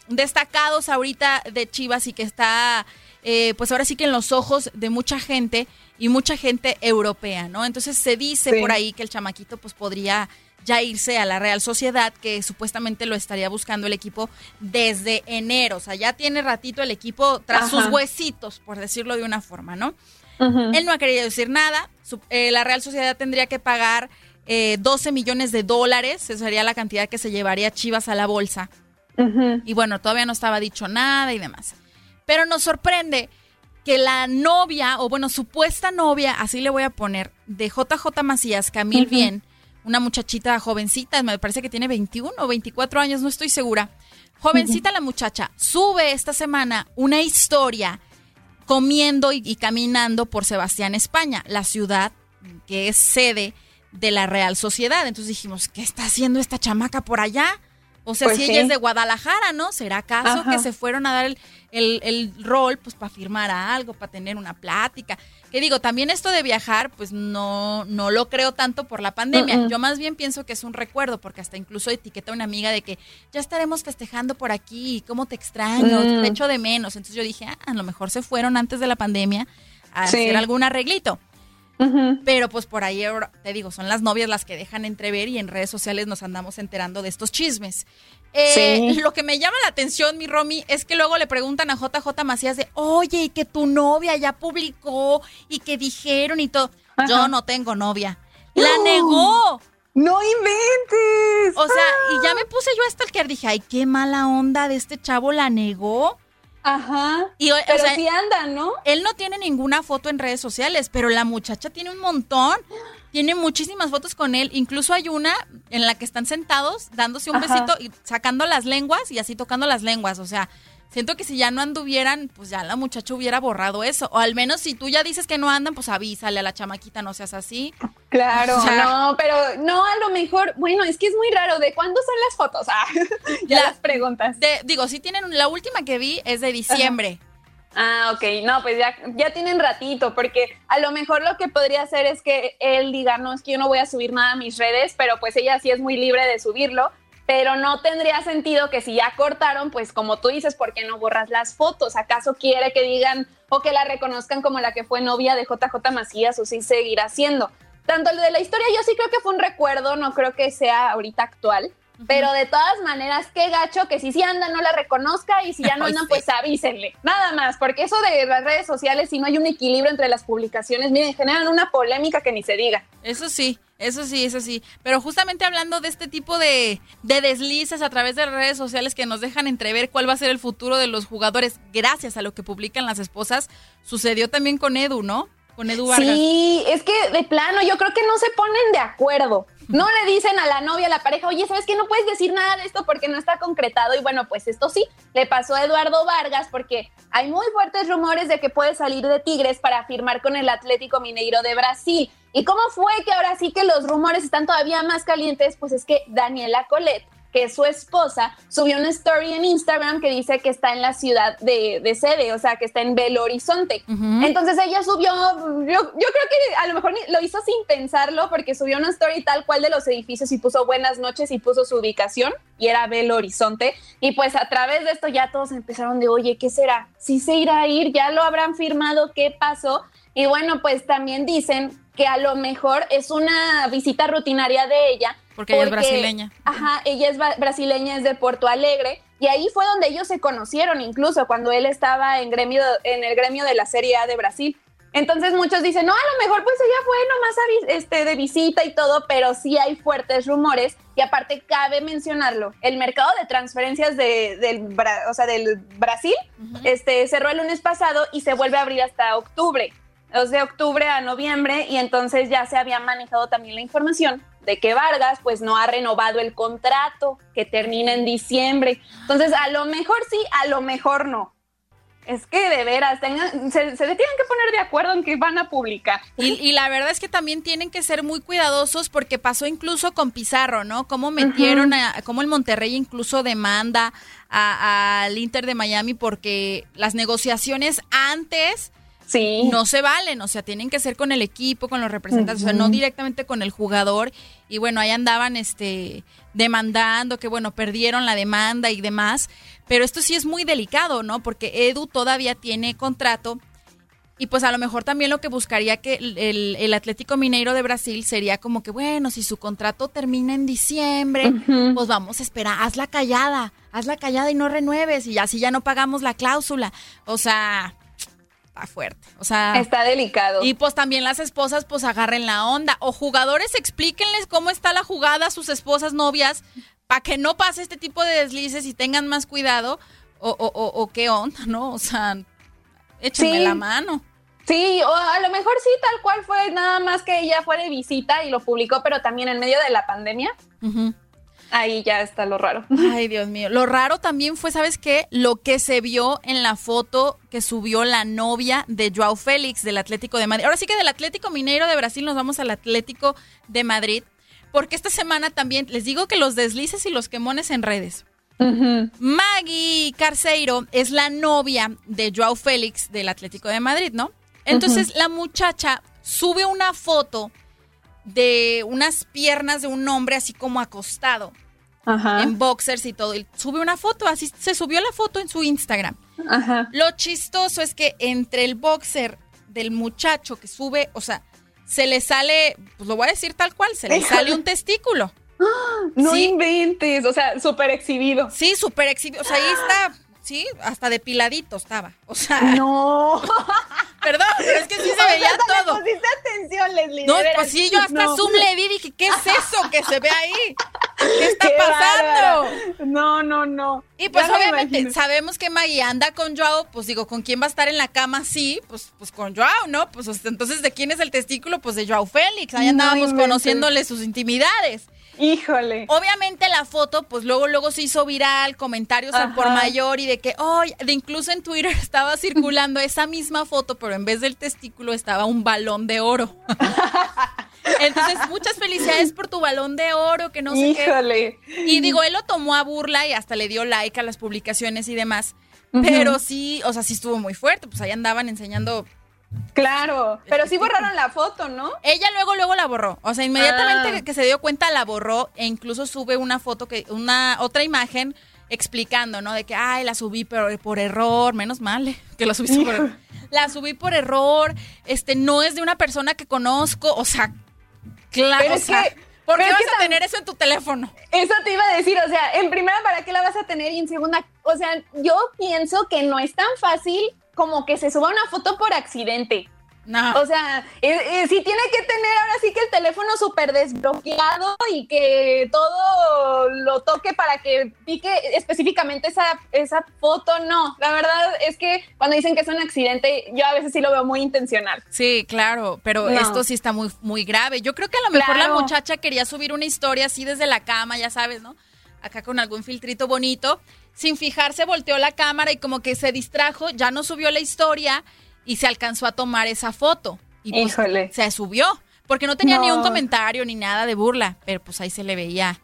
destacados ahorita de Chivas y que está, eh, pues ahora sí que en los ojos de mucha gente y mucha gente europea, ¿no? Entonces se dice Sí. por ahí que el chamaquito pues podría ya irse a la Real Sociedad, que supuestamente lo estaría buscando el equipo desde enero. O sea, ya tiene ratito el equipo tras Ajá. sus huesitos, por decirlo de una forma, ¿no? Él no ha querido decir nada. Su- eh, la Real Sociedad tendría que pagar eh, 12 millones de dólares. Esa sería la cantidad que se llevaría Chivas a la bolsa. Y bueno, todavía no estaba dicho nada y demás. Pero nos sorprende que la novia, o bueno, supuesta novia, así le voy a poner, de JJ Macías, Camil. Bien, una muchachita jovencita, me parece que tiene 21 o 24 años, no estoy segura. Jovencita la muchacha, sube esta semana una historia comiendo y, y caminando por Sebastián, España, la ciudad que es sede de la Real Sociedad. Entonces dijimos, ¿qué está haciendo esta chamaca por allá? O sea, Pues si sí. ella es de Guadalajara, ¿no? ¿Será acaso Ajá. que se fueron a dar el, el- el rol, pues, para firmar algo, para tener una plática? Que digo, también esto de viajar, pues, no, no lo creo tanto por la pandemia. Mm, mm. Yo más bien pienso que es un recuerdo, porque hasta incluso etiqueta a una amiga de que ya estaremos festejando por aquí, cómo te extraño, Mm. te echo de menos. Entonces yo dije, ah, a lo mejor se fueron antes de la pandemia a Sí. hacer algún arreglito. Pero pues por ahí, te digo, son las novias las que dejan entrever y en redes sociales nos andamos enterando de estos chismes. Eh, Lo que me llama la atención, mi Romy, es que luego le preguntan a JJ Macías de, oye, y que tu novia ya publicó y que dijeron y todo. Yo no tengo novia. La negó. No inventes. O sea, y ya me puse yo hasta el que dije, ay, qué mala onda de este chavo, la negó. Ajá. Y, pero sí andan, ¿no? Él no tiene ninguna foto en redes sociales, pero la muchacha tiene un montón. Tiene muchísimas fotos con él. Incluso hay una en la que están sentados dándose un besito y sacando las lenguas y así tocando las lenguas. O sea, siento que si ya no anduvieran, pues ya la muchacha hubiera borrado eso. O al menos si tú ya dices que no andan, pues avísale a la chamaquita, no seas así. Claro, no, pero no, a lo mejor, bueno, es que es muy raro. ¿De cuándo son las fotos? Ah, ya las preguntas. digo, si tienen, la última que vi es de diciembre. Ah, ok, no, pues ya, ya tienen ratito, porque a lo mejor lo que podría hacer es que él diga, no, es que yo no voy a subir nada a mis redes, pero pues ella sí es muy libre de subirlo pero no tendría sentido que si ya cortaron, pues como tú dices, ¿por qué no borras las fotos? ¿Acaso quiere que digan o que la reconozcan como la que fue novia de JJ Macías o si seguirá siendo? Tanto el de la historia, yo sí creo que fue un recuerdo, no creo que sea ahorita actual. Pero de todas maneras, qué gacho que si sí anda no la reconozca y si ya no andan, pues avísenle. Nada más, porque eso de las redes sociales, si no hay un equilibrio entre las publicaciones, miren, generan una polémica que ni se diga. Eso sí, eso sí, eso sí. Pero justamente hablando de este tipo de, de deslices a través de redes sociales que nos dejan entrever cuál va a ser el futuro de los jugadores gracias a lo que publican las esposas, sucedió también con Edu, ¿no? Con Edu Vargas. Sí, es que de plano yo creo que no se ponen de acuerdo. No le dicen a la novia, a la pareja, oye, ¿sabes qué? No puedes decir nada de esto porque no está concretado. Y bueno, pues esto sí, le pasó a Eduardo Vargas porque hay muy fuertes rumores de que puede salir de Tigres para firmar con el Atlético Mineiro de Brasil. ¿Y cómo fue que ahora sí que los rumores están todavía más calientes? Pues es que Daniela Colet que su esposa subió una story en Instagram que dice que está en la ciudad de, sede, o sea, que está en Belo Horizonte. Entonces ella subió, yo, yo, creo que a lo mejor lo hizo sin pensarlo porque subió una story tal cual de los edificios y puso buenas noches y puso su ubicación y era Belo Horizonte. Y pues a través de esto ya todos empezaron de, oye, ¿qué será? Si se irá a ir, ya lo habrán firmado, ¿qué pasó? Y bueno, pues también dicen que a lo mejor es una visita rutinaria de ella porque, ella es brasileña. Ajá, ella es brasileña, es de Porto Alegre. Y ahí fue donde ellos se conocieron, incluso cuando él estaba en, gremio, en el gremio de la Serie A de Brasil. Entonces muchos dicen, no, a lo mejor pues ella fue nomás este, de visita y todo, pero sí hay fuertes rumores. Y aparte cabe mencionarlo, el mercado de transferencias de, del, o sea, del Brasil este, cerró el lunes pasado y se vuelve a abrir hasta octubre. O de octubre a noviembre y entonces ya se había manejado también la información de que Vargas pues no ha renovado el contrato que termina en diciembre. Entonces, a lo mejor sí, a lo mejor no. Es que de veras, se, tienen que poner de acuerdo en que van a publicar. Y, la verdad es que también tienen que ser muy cuidadosos porque pasó incluso con Pizarro, ¿no? Cómo metieron, a, cómo el Monterrey incluso demanda al Inter de Miami porque las negociaciones antes Sí. No se valen, o sea, tienen que ser con el equipo, con los representantes, o sea, no directamente con el jugador. Y bueno, ahí andaban este demandando que bueno, perdieron la demanda y demás, pero esto sí es muy delicado, ¿no? Porque Edu todavía tiene contrato y pues a lo mejor también lo que buscaría que el, Atlético Mineiro de Brasil sería como que, bueno, si su contrato termina en diciembre, pues vamos a esperar, haz la callada, haz la callada y no renueves y así ya no pagamos la cláusula. O sea, está fuerte. O sea. Está delicado. Y pues también las esposas, pues agarren la onda. O jugadores, explíquenles cómo está la jugada a sus esposas novias para que no pase este tipo de deslices y tengan más cuidado. O, o, o, qué onda, ¿no? O sea, échenme la mano. Sí, o a lo mejor sí, tal cual fue, nada más que ella fue de visita y lo publicó, pero también en medio de la pandemia ahí ya está lo raro. Ay, Dios mío. Lo raro también fue, ¿sabes qué? Lo que se vio en la foto que subió la novia de Joao Félix del Atlético de Madrid. Ahora sí que del Atlético Mineiro de Brasil nos vamos al Atlético de Madrid, porque esta semana también les digo que los deslices y los quemones en redes. Maggie Carceiro es la novia de Joao Félix del Atlético de Madrid, ¿no? Entonces la muchacha sube una foto de unas piernas de un hombre así como acostado en boxers y todo. Y sube una foto, así se subió la foto en su Instagram. Lo chistoso es que entre el boxer del muchacho que sube, o sea, se le sale, pues lo voy a decir tal cual, se le sale un testículo. No inventes, o sea, súper exhibido. Sí, súper exhibido. O sea, ahí está, sí, hasta depiladito estaba. O sea. No. Perdón, pero es que sí se veía todo. Le pusiste atención, Leslie. No, pues sí, yo hasta zoom le di y dije, ¿qué es eso que se ve ahí? ¿Qué está pasando? No, no, no. Y pues obviamente sabemos que Maggie anda con Joao, pues digo, ¿con quién va a estar en la cama? Sí, pues, pues con Joao, ¿no? Pues entonces, ¿de quién es el testículo? Pues de Joao Félix. Ahí andábamos conociéndole sus intimidades. Híjole. Obviamente la foto, pues luego, luego se hizo viral, comentarios al por mayor y de que, oh, de incluso en Twitter estaba circulando esa misma foto, pero en vez del testículo estaba un balón de oro. Entonces, muchas felicidades por tu balón de oro, que no sé Híjole. Y digo, él lo tomó a burla y hasta le dio like a las publicaciones y demás. Pero sí, o sea, sí estuvo muy fuerte, pues ahí andaban enseñando Claro, pero sí borraron la foto, ¿no? Ella luego, luego la borró. O sea, inmediatamente Ah. que se dio cuenta la borró e incluso sube una foto que, una, otra imagen explicando, ¿no? De que, ay, la subí por, por error, menos mal eh, que la subiste por error. La subí por error, este, no es de una persona que conozco, o sea, claro, o sea, que- ¿por qué vas a tener eso en tu teléfono? Eso te iba a decir, o sea, en primera, ¿para qué la vas a tener? Y en segunda, o sea, yo pienso que no es tan fácil como que se suba una foto por accidente. No. O sea, eh, eh, sí tiene que tener ahora sí que el teléfono súper desbloqueado y que todo lo toque para que pique específicamente esa, esa foto. No, la verdad es que cuando dicen que es un accidente, yo a veces sí lo veo muy intencional. Sí, claro, pero No. esto sí está muy, muy grave. Yo creo que a lo mejor Claro. la muchacha quería subir una historia así desde la cama, ya sabes, ¿no? Acá con algún filtrito bonito. Sin fijarse, volteó la cámara y como que se distrajo, ya no subió la historia y se alcanzó a tomar esa foto. Y pues Híjole. se subió, porque no tenía ni un comentario ni nada de burla, pero pues ahí se le veía.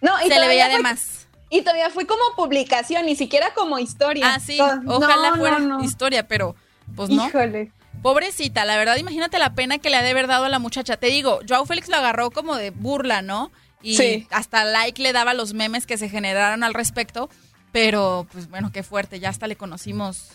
No, y se le veía de fue- más. Y todavía fue como publicación, ni siquiera como historia. Ah, sí, ojalá no, fuera historia, pero pues no. Híjole. Pobrecita, la verdad, imagínate la pena que le ha de haber dado a la muchacha. Te digo, Joao Félix lo agarró como de burla, ¿no? Y Sí. hasta like le daba los memes que se generaron al respecto. Pero, pues bueno, qué fuerte. Ya hasta le conocimos.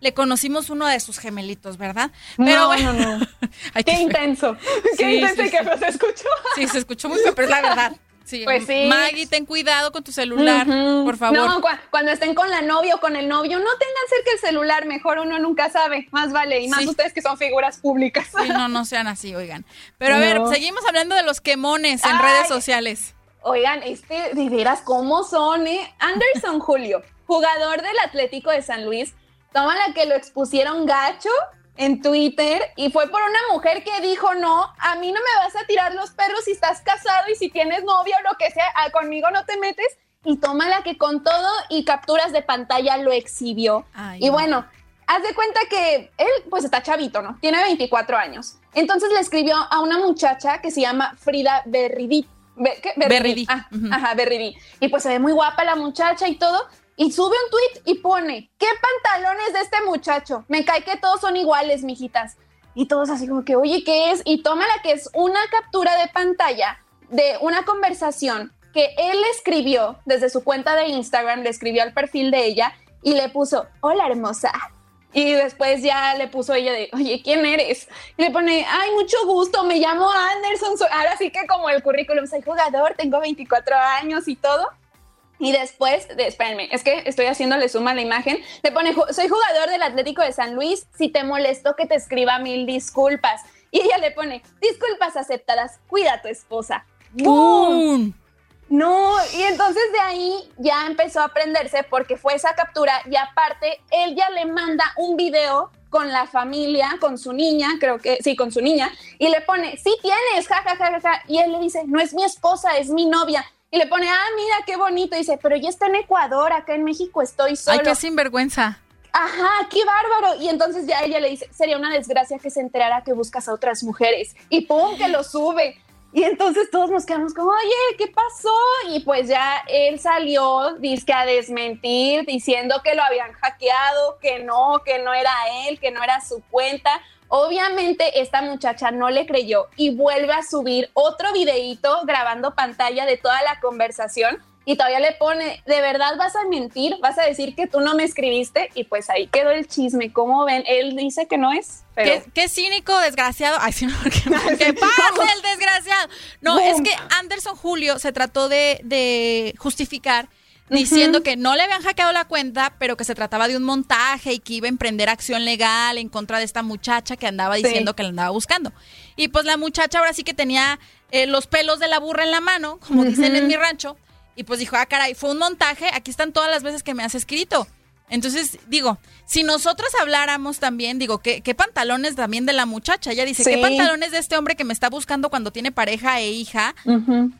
Le conocimos uno de sus gemelitos, ¿verdad? Pero No, bueno. no, no. Ay, Qué intenso. Sí, Qué intenso sí, y que sí. se escuchó. Sí, se escuchó muy pero es la verdad. Sí. Pues sí. Maggie, ten cuidado con tu celular, por favor. No, cu- cuando estén con la novia o con el novio, no tengan cerca el celular, mejor uno nunca sabe, más vale, y más Sí. ustedes que son figuras públicas. Sí, no, no sean así, oigan. Pero a ver, seguimos hablando de los quemones en Ay. redes sociales. Oigan, este, de veras, ¿cómo son, eh? Anderson Julio, jugador del Atlético de San Luis, toma la que lo expusieron gacho en Twitter y fue por una mujer que dijo, no, a mí no me vas a tirar los perros si estás casado y si tienes novio o lo que sea, ah, conmigo no te metes. Y toma la que con todo y capturas de pantalla lo exhibió. Ay, y no. bueno, haz de cuenta que él pues está chavito, ¿no? Tiene 24 años. Entonces le escribió a una muchacha que se llama Frida Berridí. Berridí. Ah. Ajá, Berridí. Y pues se ve muy guapa la muchacha y todo. Y sube un tweet y pone, ¿qué pantalones de este muchacho? Me cae que todos son iguales, mijitas. Y todos así como que, oye, ¿qué es? Y toma la que es una captura de pantalla de una conversación que él escribió desde su cuenta de Instagram, le escribió al perfil de ella y le puso, hola hermosa. Y después ya le puso ella de, oye, ¿quién eres? Y le pone, ay, mucho gusto, me llamo Anderson. soy-". Ahora sí que como el currículum, soy jugador, tengo 24 años y todo. Y después, de, espérenme, es que estoy haciéndole suma a la imagen. Le pone, "Ju- soy jugador del Atlético de San Luis. Si te molesto que te escriba mil disculpas. Y ella le pone, disculpas aceptadas, cuida a tu esposa. ¡Boom! No, y entonces de ahí ya empezó a aprenderse porque fue esa captura y aparte él ya le manda un video con la familia, con su niña, creo que sí, con su niña, y le pone, sí tienes, ja, ja, ja, ja, ja. Y él le dice, no es mi esposa, es mi novia. Y le pone, ah, mira qué bonito. Y dice, pero ya está en Ecuador, acá en México estoy solo. Ay, qué sinvergüenza. Ajá, qué bárbaro. Y entonces ya ella le dice, sería una desgracia que se enterara que buscas a otras mujeres. Y pum, que lo sube. Y entonces todos nos quedamos como, oye, ¿qué pasó? Y pues ya él salió, dice a desmentir, diciendo que lo habían hackeado, que no, que no era él, que no era su cuenta. Obviamente esta muchacha no le creyó y vuelve a subir otro videíto grabando pantalla de toda la conversación y todavía le pone, ¿de verdad vas a mentir? ¿Vas a decir que tú no me escribiste? Y pues ahí quedó el chisme. ¿Cómo ven? Él dice que no es. Pero... ¿Qué, cínico, desgraciado. Ay, sí, no, ¿qué, pasa el desgraciado? No, es que Anderson Julio se trató de, de justificar diciendo que no le habían hackeado la cuenta, pero que se trataba de un montaje y que iba a emprender acción legal en contra de esta muchacha que andaba diciendo que la andaba buscando. Y pues la muchacha ahora sí que tenía eh, los pelos de la burra en la mano, como dicen en mi rancho, y pues dijo, ah, caray, fue un montaje, aquí están todas las veces que me has escrito. Entonces, digo, si nosotros habláramos también, digo, ¿qué, qué pantalones también de la muchacha? Ella dice, ¿qué pantalones de este hombre que me está buscando cuando tiene pareja e hija?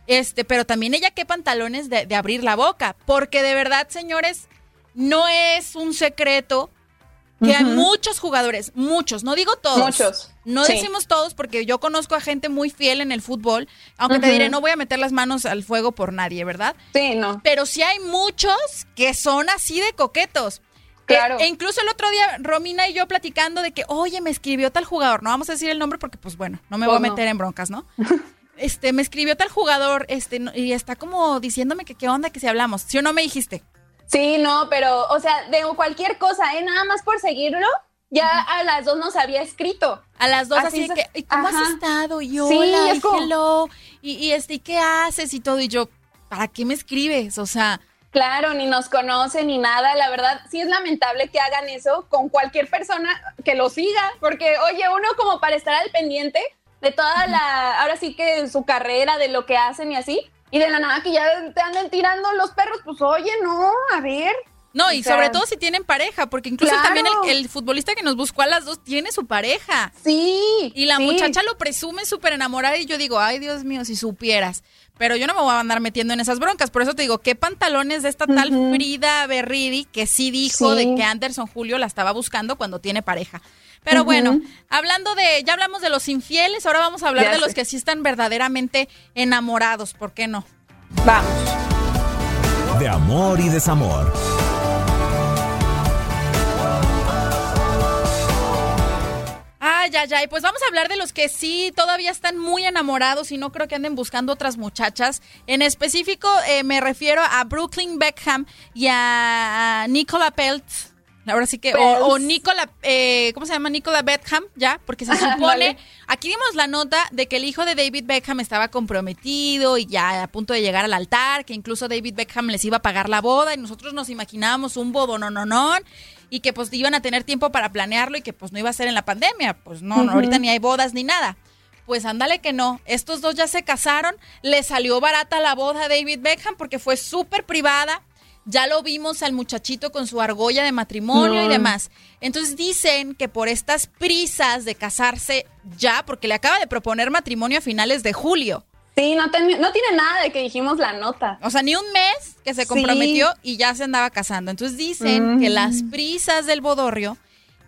Este, pero también ella, ¿qué pantalones de, de abrir la boca? Porque de verdad, señores, no es un secreto que hay muchos jugadores, muchos, no digo todos. Muchos. No decimos todos porque yo conozco a gente muy fiel en el fútbol, aunque te diré, no voy a meter las manos al fuego por nadie, ¿verdad? Sí, no. Pero sí hay muchos que son así de coquetos. Claro. E, incluso el otro día, Romina y yo platicando de que, oye, me escribió tal jugador. No vamos a decir el nombre porque, pues bueno, no me voy a pues meter en broncas, ¿no? este, me escribió tal jugador, este, y está como diciéndome que qué onda que si hablamos. ¿Sí o no me dijiste? Sí, no, pero, o sea, de cualquier cosa, ¿eh? Nada más por seguirlo, ya a las dos nos había escrito. A las dos, así, que, ¿y cómo has estado? Y hola, y hello, y, este, ¿y qué haces? Y todo, y yo, ¿para qué me escribes? O sea... Claro, ni nos conoce ni nada. La verdad, sí es lamentable que hagan eso con cualquier persona que lo siga, porque, oye, uno como para estar al pendiente de toda la, ahora sí que su carrera, de lo que hacen y así, y de la nada que ya te anden tirando los perros, pues oye, no, a ver. No, y sobre todo si tienen pareja, porque incluso también el, futbolista que nos buscó a las dos tiene su pareja. Sí. Y la muchacha lo presume súper enamorada y yo digo, ay Dios mío, si supieras. Pero yo no me voy a andar metiendo en esas broncas. Por eso te digo, ¿qué pantalones de esta tal Frida Berridi que sí dijo de que Anderson Julio la estaba buscando cuando tiene pareja? Pero bueno, hablando de, ya hablamos de los infieles, ahora vamos a hablar de los que sí están verdaderamente enamorados, ¿por qué no? Vamos. De amor y desamor. Ay, ay, ay, pues vamos a hablar de los que sí todavía están muy enamorados y no creo que anden buscando otras muchachas. En específico eh, me refiero a Brooklyn Beckham y a Nicola Peltz Ahora sí que, o, o, Nicola, eh, ¿cómo se llama? Nicola Beckham, ya, porque se supone, aquí dimos la nota de que el hijo de David Beckham estaba comprometido y ya a punto de llegar al altar, que incluso David Beckham les iba a pagar la boda y nosotros nos imaginábamos un bodo no, no, no, y que pues iban a tener tiempo para planearlo y que pues no iba a ser en la pandemia, pues no, no ahorita ni hay bodas ni nada. Pues ándale que no, estos dos ya se casaron, le salió barata la boda a David Beckham porque fue súper privada, ya lo vimos al muchachito con su argolla de matrimonio y demás. Entonces dicen que por estas prisas de casarse ya, porque le acaba de proponer matrimonio a finales de julio. Sí, no, no tiene nada de que dijimos la nota. O sea, ni un mes que se comprometió y ya se andaba casando. Entonces dicen que las prisas del bodorrio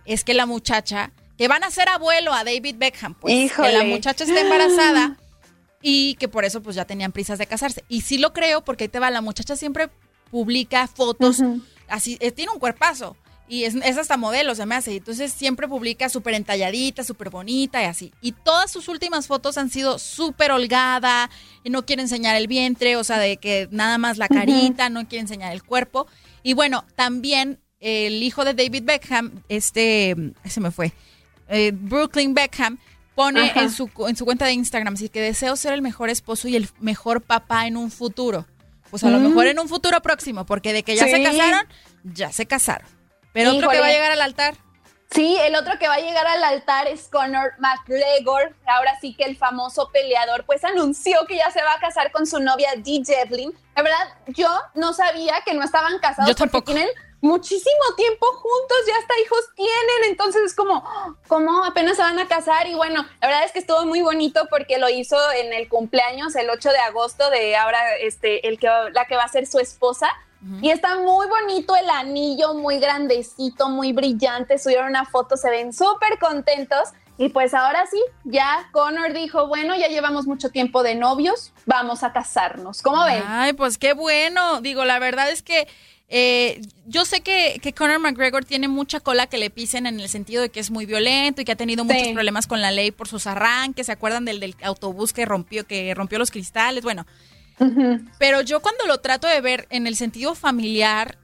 es que la muchacha, que van a ser abuelo a David Beckham, pues que la muchacha está embarazada y que por eso pues ya tenían prisas de casarse. Y sí lo creo porque ahí te va, la muchacha siempre publica fotos, así, eh, tiene un cuerpazo. Y es, hasta modelo, se me hace. Entonces siempre publica súper entalladita, súper bonita y así. Y todas sus últimas fotos han sido súper holgada, y no quiere enseñar el vientre, o sea, de que nada más la carita, no quiere enseñar el cuerpo. Y bueno, también el hijo de David Beckham, este, se me fue, eh, Brooklyn Beckham, pone en su, en su cuenta de Instagram, así que deseo ser el mejor esposo y el mejor papá en un futuro. Pues a lo mejor en un futuro próximo, porque de que ya se casaron, ya se casaron. Pero otro que va a llegar al altar. Sí, el otro que va a llegar al altar es Conor McGregor. Ahora sí que el famoso peleador, pues anunció que ya se va a casar con su novia Dee Devlin. La verdad, yo no sabía que no estaban casados. Yo tampoco. tienen muchísimo tiempo juntos, ya hasta hijos tienen, entonces es como, como apenas se van a casar y bueno, la verdad es que estuvo muy bonito porque lo hizo en el cumpleaños el 8 de agosto de ahora este el que la que va a ser su esposa y está muy bonito el anillo, muy grandecito, muy brillante, subieron una foto, se ven súper contentos. Y pues ahora sí, ya Connor dijo, bueno, ya llevamos mucho tiempo de novios, vamos a casarnos. ¿Cómo ven? Ay, pues qué bueno. Digo, la verdad es que eh, yo sé que, que, Conor McGregor tiene mucha cola que le pisen en el sentido de que es muy violento y que ha tenido muchos problemas con la ley por sus arranques. ¿Se acuerdan del, del autobús que rompió, que rompió los cristales? Bueno, Pero yo cuando lo trato de ver en el sentido familiar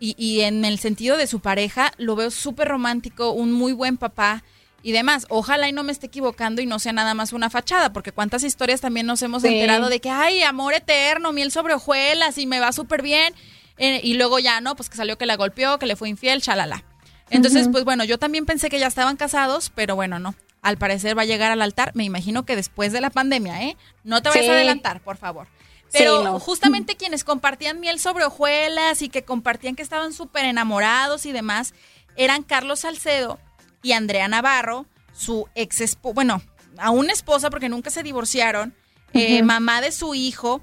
y, y en el sentido de su pareja, lo veo súper romántico, un muy buen papá y demás. Ojalá y no me esté equivocando y no sea nada más una fachada, porque cuántas historias también nos hemos Sí. enterado de que, ay, amor eterno, miel sobre hojuelas y me va súper bien. Eh, y luego ya, ¿no? Pues que salió que la golpeó, que le fue infiel, chalala. Entonces, pues bueno, yo también pensé que ya estaban casados, pero bueno, no. Al parecer va a llegar al altar, me imagino que después de la pandemia, ¿eh? No te vayas Sí. a adelantar, por favor. Sí, Pero no. justamente quienes compartían miel sobre hojuelas y que compartían que estaban súper enamorados y demás, eran Carlos Salcedo y Andrea Navarro, su ex esposa, bueno, a una esposa porque nunca se divorciaron, eh, mamá de su hijo,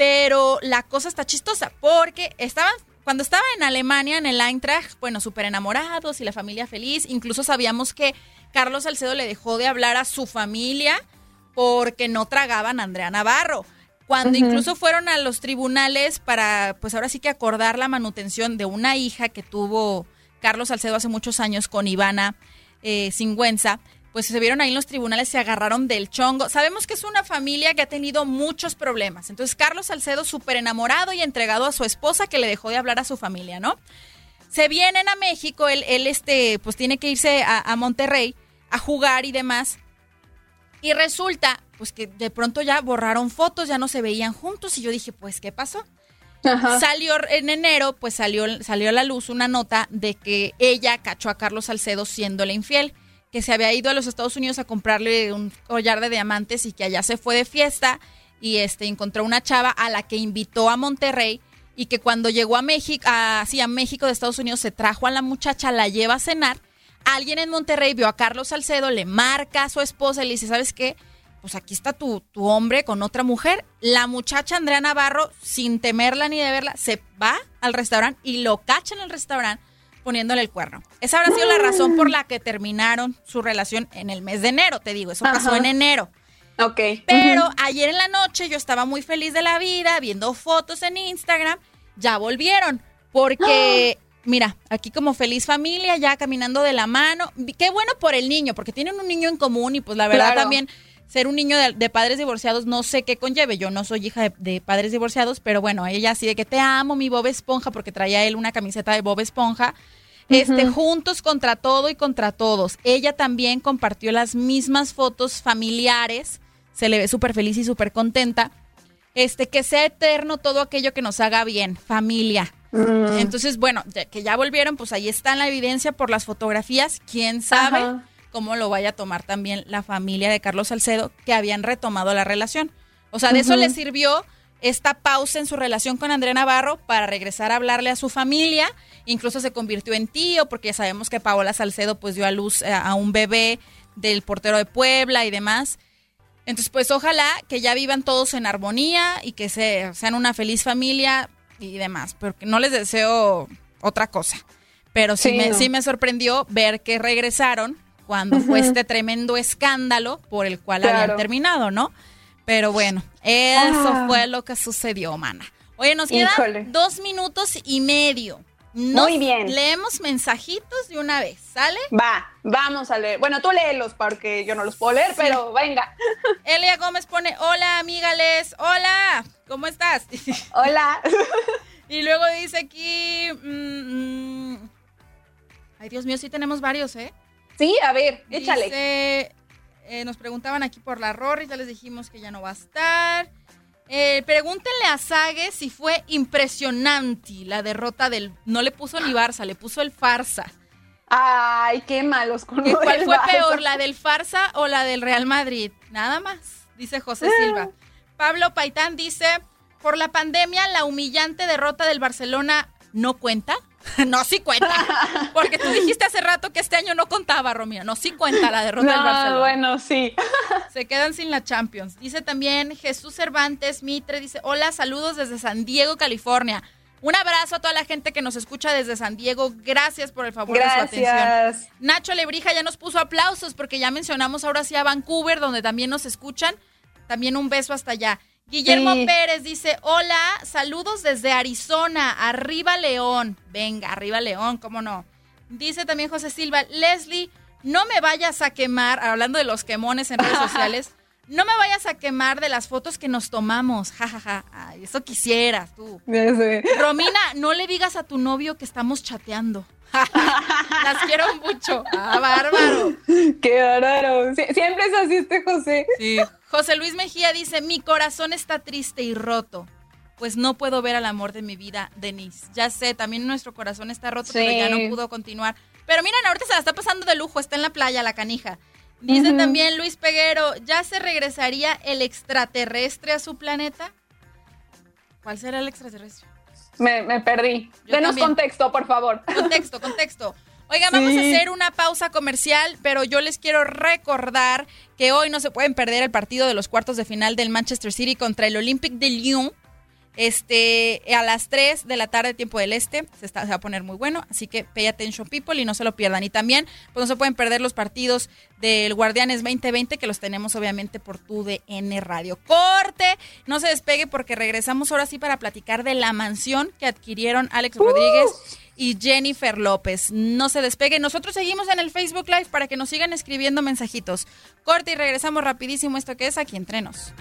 pero la cosa está chistosa porque estaban, cuando estaba en Alemania, en el Eintracht, bueno, súper enamorados y la familia feliz, incluso sabíamos que Carlos Salcedo le dejó de hablar a su familia porque no tragaban a Andrea Navarro. Cuando incluso fueron a los tribunales para, pues ahora sí que acordar la manutención de una hija que tuvo Carlos Salcedo hace muchos años con Ivana eh, Singüenza, pues se vieron ahí en los tribunales, se agarraron del chongo. Sabemos que es una familia que ha tenido muchos problemas. Entonces, Carlos Salcedo súper enamorado y entregado a su esposa que le dejó de hablar a su familia, ¿no? Se vienen a México, él, él este, pues tiene que irse a, a Monterrey a jugar y demás. Y resulta, pues que de pronto ya borraron fotos, ya no se veían juntos. Y yo dije, pues, ¿qué pasó? Salió en enero, pues salió, salió a la luz una nota de que ella cachó a Carlos Salcedo siéndole infiel, que se había ido a los Estados Unidos a comprarle un collar de diamantes y que allá se fue de fiesta y este encontró una chava a la que invitó a Monterrey y que cuando llegó a México, a, a México de Estados Unidos se trajo a la muchacha, la lleva a cenar. Alguien en Monterrey vio a Carlos Salcedo, le marca a su esposa y le dice, ¿sabes qué? Pues aquí está tu, tu hombre con otra mujer. La muchacha Andrea Navarro, sin temerla ni de verla, se va al restaurante y lo cacha en el restaurante poniéndole el cuerno. Esa habrá sido la razón por la que terminaron su relación en el mes de enero, te digo, eso pasó en enero. Ok. Pero ayer en la noche yo estaba muy feliz de la vida, viendo fotos en Instagram, ya volvieron, porque, mira, aquí como feliz familia, ya caminando de la mano, qué bueno por el niño, porque tienen un niño en común y pues la verdad Claro. también ser un niño de, de padres divorciados no sé qué conlleve, yo no soy hija de, de padres divorciados, pero bueno, ella así de que te amo, mi Bob Esponja, porque traía él una camiseta de Bob Esponja. Este, juntos contra todo y contra todos. Ella también compartió las mismas fotos familiares. Se le ve súper feliz y súper contenta. Este, que sea eterno todo aquello que nos haga bien, familia. Mm. Entonces, bueno, que ya volvieron, pues ahí está la evidencia por las fotografías. Quién sabe. Cómo lo vaya a tomar también la familia de Carlos Salcedo, que habían retomado la relación. O sea, de eso le sirvió esta pausa en su relación con Andrea Navarro para regresar a hablarle a su familia. Incluso se convirtió en tío, porque ya sabemos que Paola Salcedo pues dio a luz eh, a un bebé del portero de Puebla y demás. Entonces, pues ojalá que ya vivan todos en armonía y que se, sean una feliz familia y demás, porque no les deseo otra cosa. Pero sí, Sí, me, no. sí me sorprendió ver que regresaron cuando fue este tremendo escándalo por el cual Claro. habían terminado, ¿no? Pero bueno, eso Ah. fue lo que sucedió, mana. Oye, nos quedan Híjole. dos minutos y medio. Nos Muy bien. Leemos mensajitos de una vez, ¿sale? Va, vamos a leer. Bueno, tú léelos porque yo no los puedo leer, Sí. pero venga. Elia Gómez pone, hola, amigales, hola, ¿cómo estás? Hola. y luego dice aquí, mm, mm, ay Dios mío, sí tenemos varios, ¿eh? Sí, a ver, échale. Dice, eh, nos preguntaban aquí por la Rory, ya les dijimos que ya no va a estar. Eh, pregúntenle a Sage si fue impresionante la derrota del... No le puso ni Barça, le puso el Farsa. Ay, qué malos con ¿Qué- lo ¿Cuál fue Barça. peor, la del Farsa o la del Real Madrid? Nada más, dice José Silva. Pablo Paitán dice, por la pandemia, la humillante derrota del Barcelona no cuenta. no, sí cuenta. Porque tú dijiste hace rato que este año no contaba, Romina. No, sí cuenta la derrota del No, Barcelona. bueno, sí. Se quedan sin la Champions. Dice también Jesús Cervantes Mitre, dice, hola, saludos desde San Diego, California. Un abrazo a toda la gente que nos escucha desde San Diego. Gracias por el favor de su atención. Nacho Lebrija ya nos puso aplausos porque ya mencionamos ahora sí a Vancouver, donde también nos escuchan. También un beso hasta allá. Guillermo Sí. Pérez dice, hola, saludos desde Arizona, arriba León. Venga, arriba León, cómo no. Dice también José Silva, Leslie, no me vayas a quemar, hablando de los quemones en redes sociales, no me vayas a quemar de las fotos que nos tomamos. jajaja. Ay, eso quisieras tú. Romina, no le digas a tu novio que estamos chateando. Las quiero mucho. Ah, bárbaro. Qué bárbaro. siempre es así este José. Sí. José Luis Mejía dice, mi corazón está triste y roto. Pues no puedo ver al amor de mi vida, Denise. Ya sé, también nuestro corazón está roto, pero ya no pudo continuar. Pero miren, ahorita se la está pasando de lujo, está en la playa, la canija. Dice también Luis Peguero, ¿ya se regresaría el extraterrestre a su planeta? ¿Cuál será el extraterrestre? Me, perdí. Denos contexto, por favor. Contexto, contexto. Oigan, vamos a hacer una pausa comercial, pero yo les quiero recordar que hoy no se pueden perder el partido de los cuartos de final del Manchester City contra el Olympique de Lyon este, a las 3 de la tarde, tiempo del este, se, está, va a poner muy bueno. Así que pay attention, people, y no se lo pierdan. Y también, pues no se pueden perder los partidos del Guardianes 2020, que los tenemos obviamente por tu DN Radio. Corte, no se despegue porque regresamos ahora sí para platicar de la mansión que adquirieron Alex Rodríguez y Jennifer López. No se despegue. Nosotros seguimos en el Facebook Live para que nos sigan escribiendo mensajitos. Corte y regresamos rapidísimo. Esto que es aquí entrenos.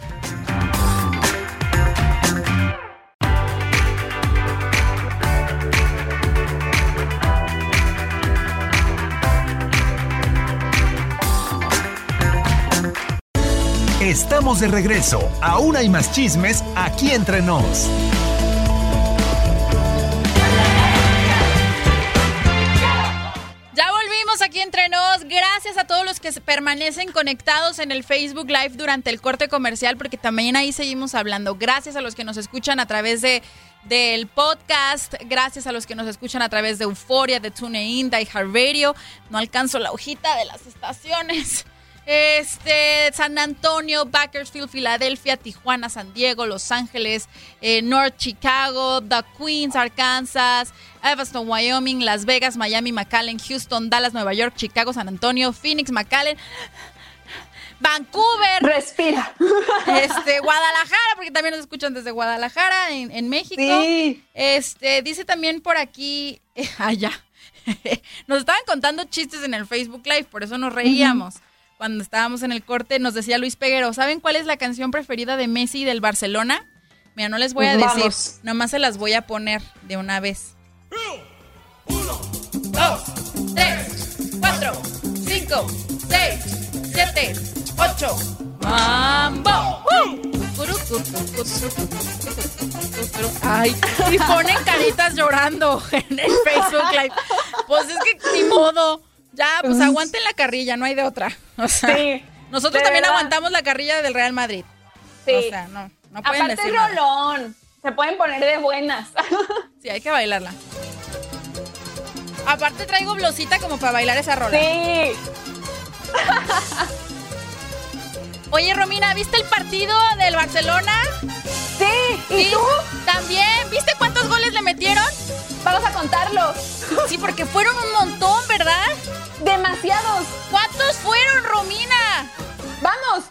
Estamos de regreso. Aún hay más chismes aquí entre nos. Ya volvimos aquí entre nos. Gracias a todos los que permanecen conectados en el Facebook Live durante el corte comercial, porque también ahí seguimos hablando. Gracias a los que nos escuchan a través de del podcast. Gracias a los que nos escuchan a través de Euforia, de TuneIn, de iHeartRadio. No alcanzo la hojita de las estaciones. Este, San Antonio, Bakersfield, Filadelfia, Tijuana, San Diego, Los Ángeles, eh, North Chicago, The Queens, Arkansas, Evanston, Wyoming, Las Vegas, Miami, McAllen, Houston, Dallas, Nueva York, Chicago, San Antonio, Phoenix, McAllen. Vancouver. Respira. Este, Guadalajara, porque también nos escuchan desde Guadalajara, en, México. Sí. Este, dice también por aquí, allá. nos estaban contando chistes en el Facebook Live, por eso nos reíamos cuando estábamos en el corte, nos decía Luis Peguero, ¿saben cuál es la canción preferida de Messi y del Barcelona? Mira, no les voy a pues decir, nomás se las voy a poner de una vez. Uno, dos, tres, cuatro, cinco, seis, siete, ocho. ¡Mambo! Ay, y ponen caritas llorando en el Facebook Live. Pues es que ni modo. Ya, pues aguanten la carrilla, no hay de otra. O sea, sí, nosotros también aguantamos la carrilla del Real Madrid. Sí. O sea, no, no pueden Aparte decir rolón. Se pueden poner de buenas. Sí, hay que bailarla. Aparte traigo blosita como para bailar esa rola. Sí. Oye, Romina, ¿viste el partido del Barcelona? Sí, ¿y, tú? También, ¿viste cuántos goles le metieron? Vamos a contarlos. Sí, porque fueron un montón, ¿verdad? Demasiados. ¿Cuántos fueron, Romina? ¡Vamos!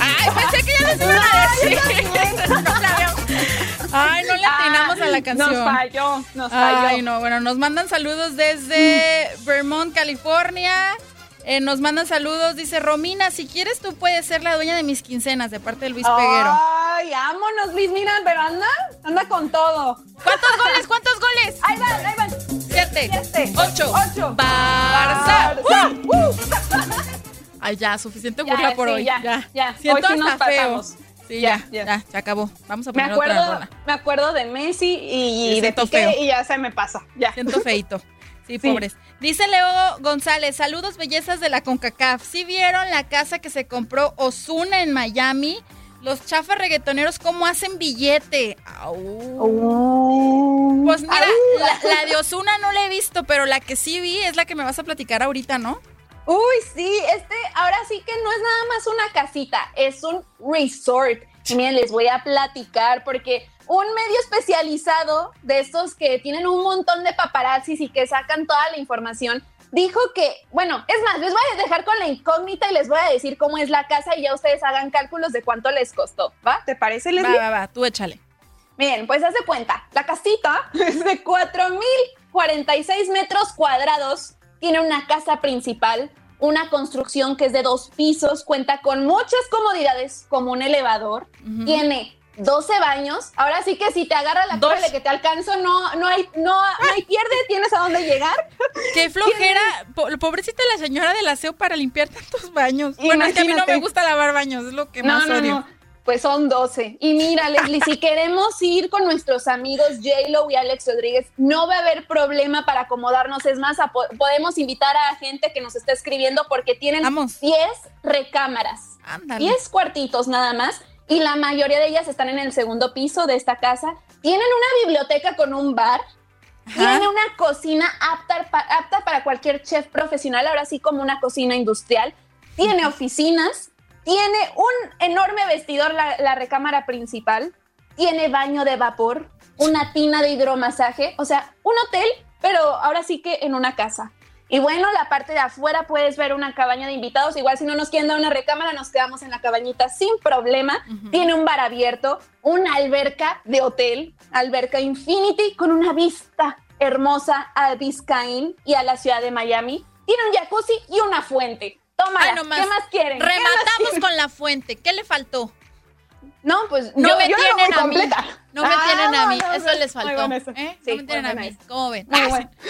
Ay, pensé que ya les iban a decir. no la veo. Ay, no le atinamos a la canción. Nos falló, nos falló. Ay, no, bueno, nos mandan saludos desde Vermont, California. Eh, nos mandan saludos, dice Romina, si quieres tú puedes ser la dueña de mis quincenas, de parte de Luis Peguero. Ay, vámonos, Luis, mira, pero anda, anda con todo. ¿Cuántos goles? ¿Cuántos goles? Ahí van, ahí van. Siete, Siete ocho, ocho. Barça. Uh, uh. Ay, ya, suficiente burla por hoy. Ya, ya. ya. Siento hoy sí nos feo. Sí, ya, ya, ya, se acabó. Vamos a poner me acuerdo, otra rola. Me acuerdo de Messi y, y de Piqué y ya se me pasa. Ya. Siento feito. Sí, pobres. Dice Leo González, saludos bellezas de la CONCACAF. ¿Sí vieron la casa que se compró Osuna en Miami? Los chafas reggaetoneros, ¿cómo hacen billete? Oh. Pues mira, la, de Osuna no la he visto, pero la que sí vi es la que me vas a platicar ahorita, ¿no? Uy, sí, este, ahora sí que no es nada más una casita, es un resort. miren, les voy a platicar porque un medio especializado de estos que tienen un montón de paparazzis y que sacan toda la información, dijo que, bueno, es más, les voy a dejar con la incógnita y les voy a decir cómo es la casa y ya ustedes hagan cálculos de cuánto les costó, ¿va? ¿Te parece, Leslie? Va, va, va, tú échale. Bien, pues hace cuenta, la casita es de 4.046 metros cuadrados, tiene una casa principal, una construcción que es de dos pisos, cuenta con muchas comodidades como un elevador, tiene 12 baños. Ahora sí que si te agarra la torre de que te alcanzo, no, no hay, no, no hay pierde, tienes a dónde llegar. Qué flojera, po- pobrecita la señora del aseo para limpiar tantos baños. Bueno, es que a mí no me gusta lavar baños, es lo que No, más no, odio. no. Pues son 12. Y mira, Leslie, si queremos ir con nuestros amigos J-Lo y Alex Rodríguez, no va a haber problema para acomodarnos. Es más, podemos invitar a gente que nos está escribiendo porque tienen 10 recámaras. Ándale. 10 cuartitos nada más. Y la mayoría de ellas están en el segundo piso de esta casa. Tienen una biblioteca con un bar. Tiene una cocina apta, pa- apta para cualquier chef profesional, ahora sí como una cocina industrial. Tiene oficinas, tiene un enorme vestidor, la, la recámara principal, tiene baño de vapor, una tina de hidromasaje, o sea, un hotel, pero ahora sí que en una casa. Y bueno, la parte de afuera puedes ver una cabaña de invitados. Igual si no nos quieren dar una recámara, nos quedamos en la cabañita sin problema. Tiene un bar abierto, una alberca de hotel, alberca Infinity con una vista hermosa a Biscayne y a la ciudad de Miami. Tiene un jacuzzi y una fuente. Toma, no ¿qué más. quieren? ¿Qué más Rematamos quieren? con la fuente. ¿Qué le faltó? No, pues no yo- me yo tienen a mí. No me Ah, tienen a mí. no, eso no, les faltó. bueno eso. ¿eh? Sí, no me tienen a mí. bueno eso. ¿Cómo ven? Muy bueno. sí.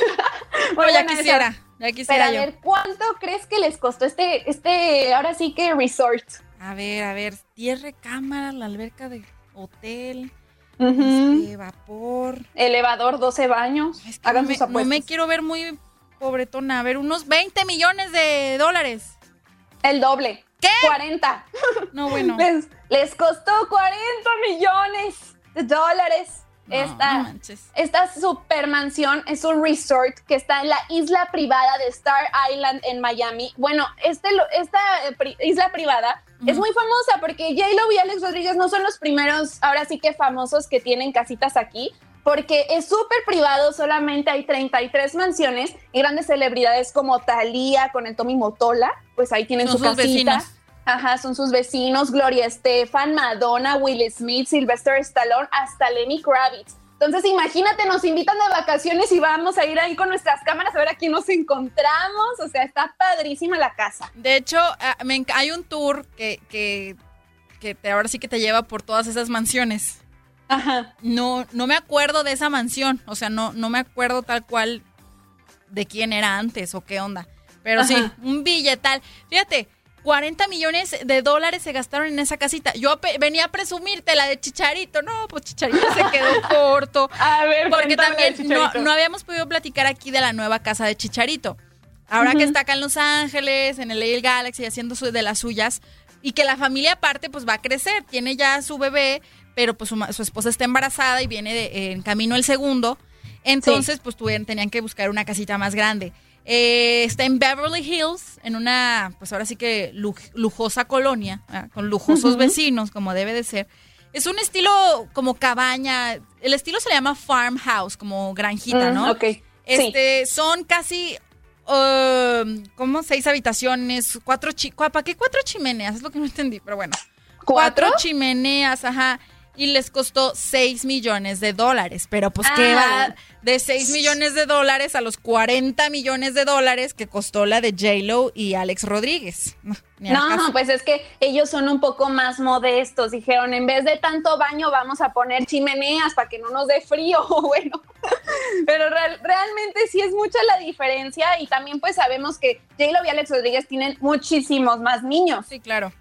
Muy No, ya bueno quisiera. Ya quisiera Pero yo. a ver, ¿cuánto crees que les costó este, este, ahora sí que resort? A ver, a ver. 10 recámaras, la alberca de hotel, Ujú. este, vapor. Elevador, 12 baños. No Hagan me, sus no apuestas. me quiero ver muy pobretona. A ver, unos 20 millones de dólares. El doble. ¿Qué? 40. No, bueno. Les, les costó 40 millones de dólares. No, esta, no esta super mansión es un resort que está en la isla privada de Star Island en Miami. Bueno, este, esta eh, isla privada es muy famosa porque J-Lo y Alex Rodríguez no son los primeros, ahora sí que famosos que tienen casitas aquí. Porque es súper privado, solamente hay 33 mansiones y grandes celebridades como Thalía con el Tommy Motola, pues ahí tienen Son su sus casita. vecinos. Ajá, son sus vecinos, Gloria Estefan, Madonna, Will Smith, Sylvester Stallone, hasta Lenny Kravitz. Entonces, imagínate, nos invitan de vacaciones y vamos a ir ahí con nuestras cámaras a ver a quién nos encontramos. O sea, está padrísima la casa. De hecho, ah, hay un tour que, que, que te, ahora sí que te lleva por todas esas mansiones. Ajá. No, no me acuerdo de esa mansión. O sea, no, no me acuerdo tal cual de quién era antes o qué onda. Pero sí, un billetal. Fíjate, 40 millones de dólares se gastaron en esa casita. Yo venía a presumirte la de Chicharito. No, pues Chicharito se quedó corto. A ver, Porque también no, no habíamos podido platicar aquí de la nueva casa de Chicharito. Ahora que está acá en Los Ángeles, en el LA Galaxy, haciendo su- de las suyas, y que la familia aparte pues va a crecer. Tiene ya su bebé, pero pues su, esposa está embarazada y viene de- en camino el segundo. Entonces pues tuvieron, tenían que buscar una casita más grande. Eh, está en Beverly Hills, en una, pues ahora sí que lu- lujosa colonia, con lujosos vecinos, como debe de ser. Es un estilo como cabaña, el estilo se le llama farmhouse, como granjita, Mm, ¿no? ok, sí. Este, son casi, um, ¿cómo? Seis habitaciones, cuatro chi ¿para qué cuatro chimeneas? Es lo que no entendí, pero bueno. ¿Cuatro? Cuatro chimeneas, ajá. Y les costó 6 millones de dólares. Pero pues, ¿qué Ah. va? De 6 millones de dólares a los 40 millones de dólares que costó la de J-Lo y Alex Rodríguez. No, pues es que ellos son un poco más modestos. Dijeron, en vez de tanto baño, vamos a poner chimeneas para que no nos dé frío. Bueno, pero real- realmente sí es mucha la diferencia. Y también, pues sabemos que J-Lo y Alex Rodríguez tienen muchísimos más niños. Sí, claro.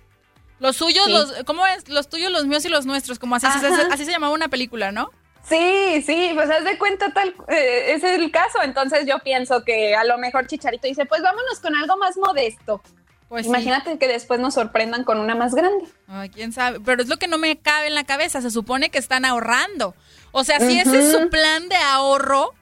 Los suyos, Sí. los, ¿cómo es? Los tuyos, los míos y los nuestros, como así, se- así se llamaba una película, ¿no? Sí, sí, pues haz de cuenta tal, eh, ese es el caso. Entonces yo pienso que a lo mejor Chicharito dice, pues vámonos con algo más modesto. Pues sí. Imagínate que después nos sorprendan con una más grande. Ay, quién sabe. Pero es lo que no me cabe en la cabeza. Se supone que están ahorrando. O sea, si ese es su plan de ahorro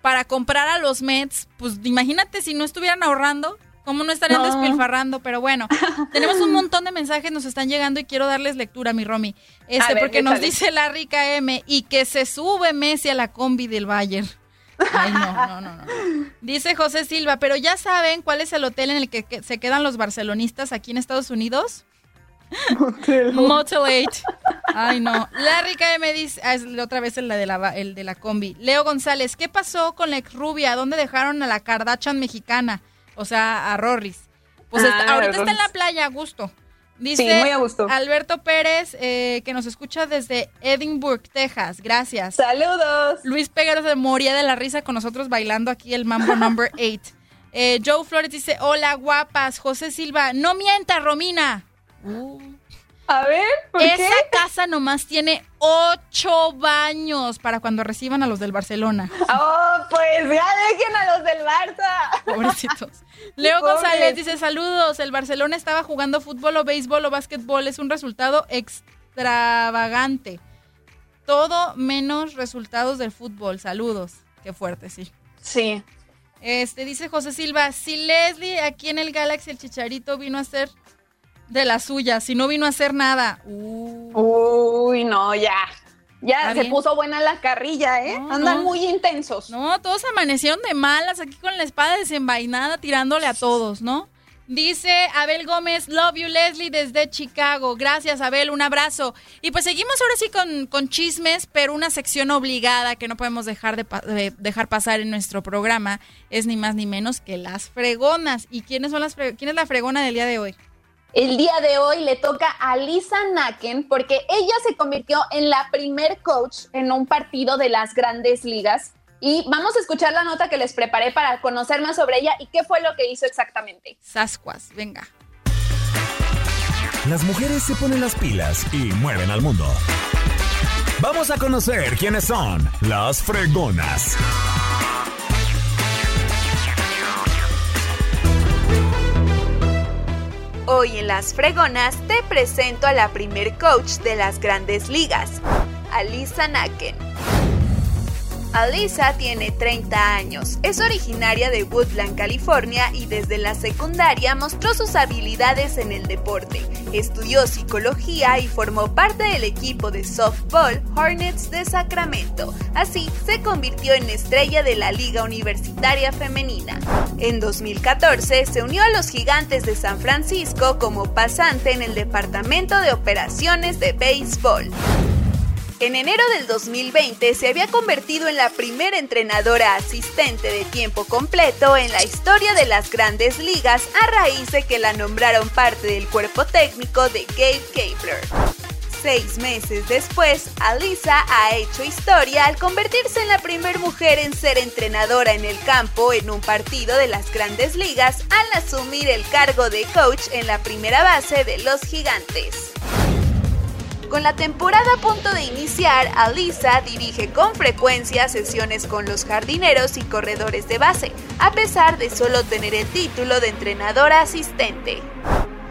para comprar a los Mets, pues imagínate si no estuvieran ahorrando, cómo no estarían No. despilfarrando. Pero bueno, tenemos un montón de mensajes, nos están llegando y quiero darles lectura, mi Romy. Este, ver, porque nos dice la rica M y que se sube Messi a la combi del Bayern. Ay, no, no, no, no. Dice José Silva, pero ya saben cuál es el hotel en el que, que se quedan los barcelonistas aquí en Estados Unidos. Motel 8. Ay, no. La rica M dice, ah, es otra vez el de, la, el de la combi. Leo González, ¿qué pasó con la ex rubia? ¿Dónde dejaron a la Kardashian mexicana? O sea, a Rorris. Pues está- Ah, ahorita está en la playa, a gusto. Dice Sí, muy a gusto. Alberto Pérez, eh, que nos escucha desde Edinburgh, Texas. Gracias. Saludos. Luis Peguero se moría de la risa con nosotros bailando aquí el Mambo Number 8. Eh, Joe Flores dice, hola guapas. José Silva, no mienta, Romina. A ver, ¿por Esa qué? casa nomás tiene ocho baños para cuando reciban a los del Barcelona. Oh, pues ya dejen a los del Barça. Pobrecitos. Leo Pobres. González dice, saludos, el Barcelona estaba jugando fútbol o béisbol o básquetbol, es un resultado extravagante. Todo menos resultados del fútbol, saludos. Qué fuerte, sí. Sí. Este, dice José Silva, si Leslie aquí en el Galaxy el Chicharito vino a hacer de la suya, si no vino a hacer nada. Uh, Uy, no, ya. Ya Está se bien. puso buena la carrilla, ¿eh? No, Andan no. muy intensos. No, todos amanecieron de malas aquí con la espada desenvainada tirándole a todos, ¿no? Dice Abel Gómez, love you Leslie desde Chicago. Gracias Abel, un abrazo. Y pues seguimos ahora sí con, con chismes, pero una sección obligada que no podemos dejar, de, dejar pasar en nuestro programa es ni más ni menos que las fregonas. ¿Y quiénes son las quién es la fregona del día de hoy? El día de hoy le toca a Lisa Naken porque ella se convirtió en la primer coach en un partido de las grandes ligas. Y vamos a escuchar la nota que les preparé para conocer más sobre ella y qué fue lo que hizo exactamente. Sascuas, venga. Las mujeres se ponen las pilas y mueven al mundo. Vamos a conocer quiénes son las fregonas. Hoy en Las Fregonas te presento a la primer coach de las grandes ligas, Alisa Naken. Alisa tiene 30 años, es originaria de Woodland, California y desde la secundaria mostró sus habilidades en el deporte. Estudió psicología y formó parte del equipo de softball Hornets de Sacramento. Así se convirtió en estrella de la Liga Universitaria Femenina. En 2014 se unió a los Gigantes de San Francisco como pasante en el Departamento de Operaciones de Béisbol. En enero del 2020 se había convertido en la primera entrenadora asistente de tiempo completo en la historia de las grandes ligas a raíz de que la nombraron parte del cuerpo técnico de Gabe Kapler. Seis meses después, Alisa ha hecho historia al convertirse en la primera mujer en ser entrenadora en el campo en un partido de las grandes ligas al asumir el cargo de coach en la primera base de los gigantes. Con la temporada a punto de iniciar, Alisa dirige con frecuencia sesiones con los jardineros y corredores de base, a pesar de solo tener el título de entrenadora asistente.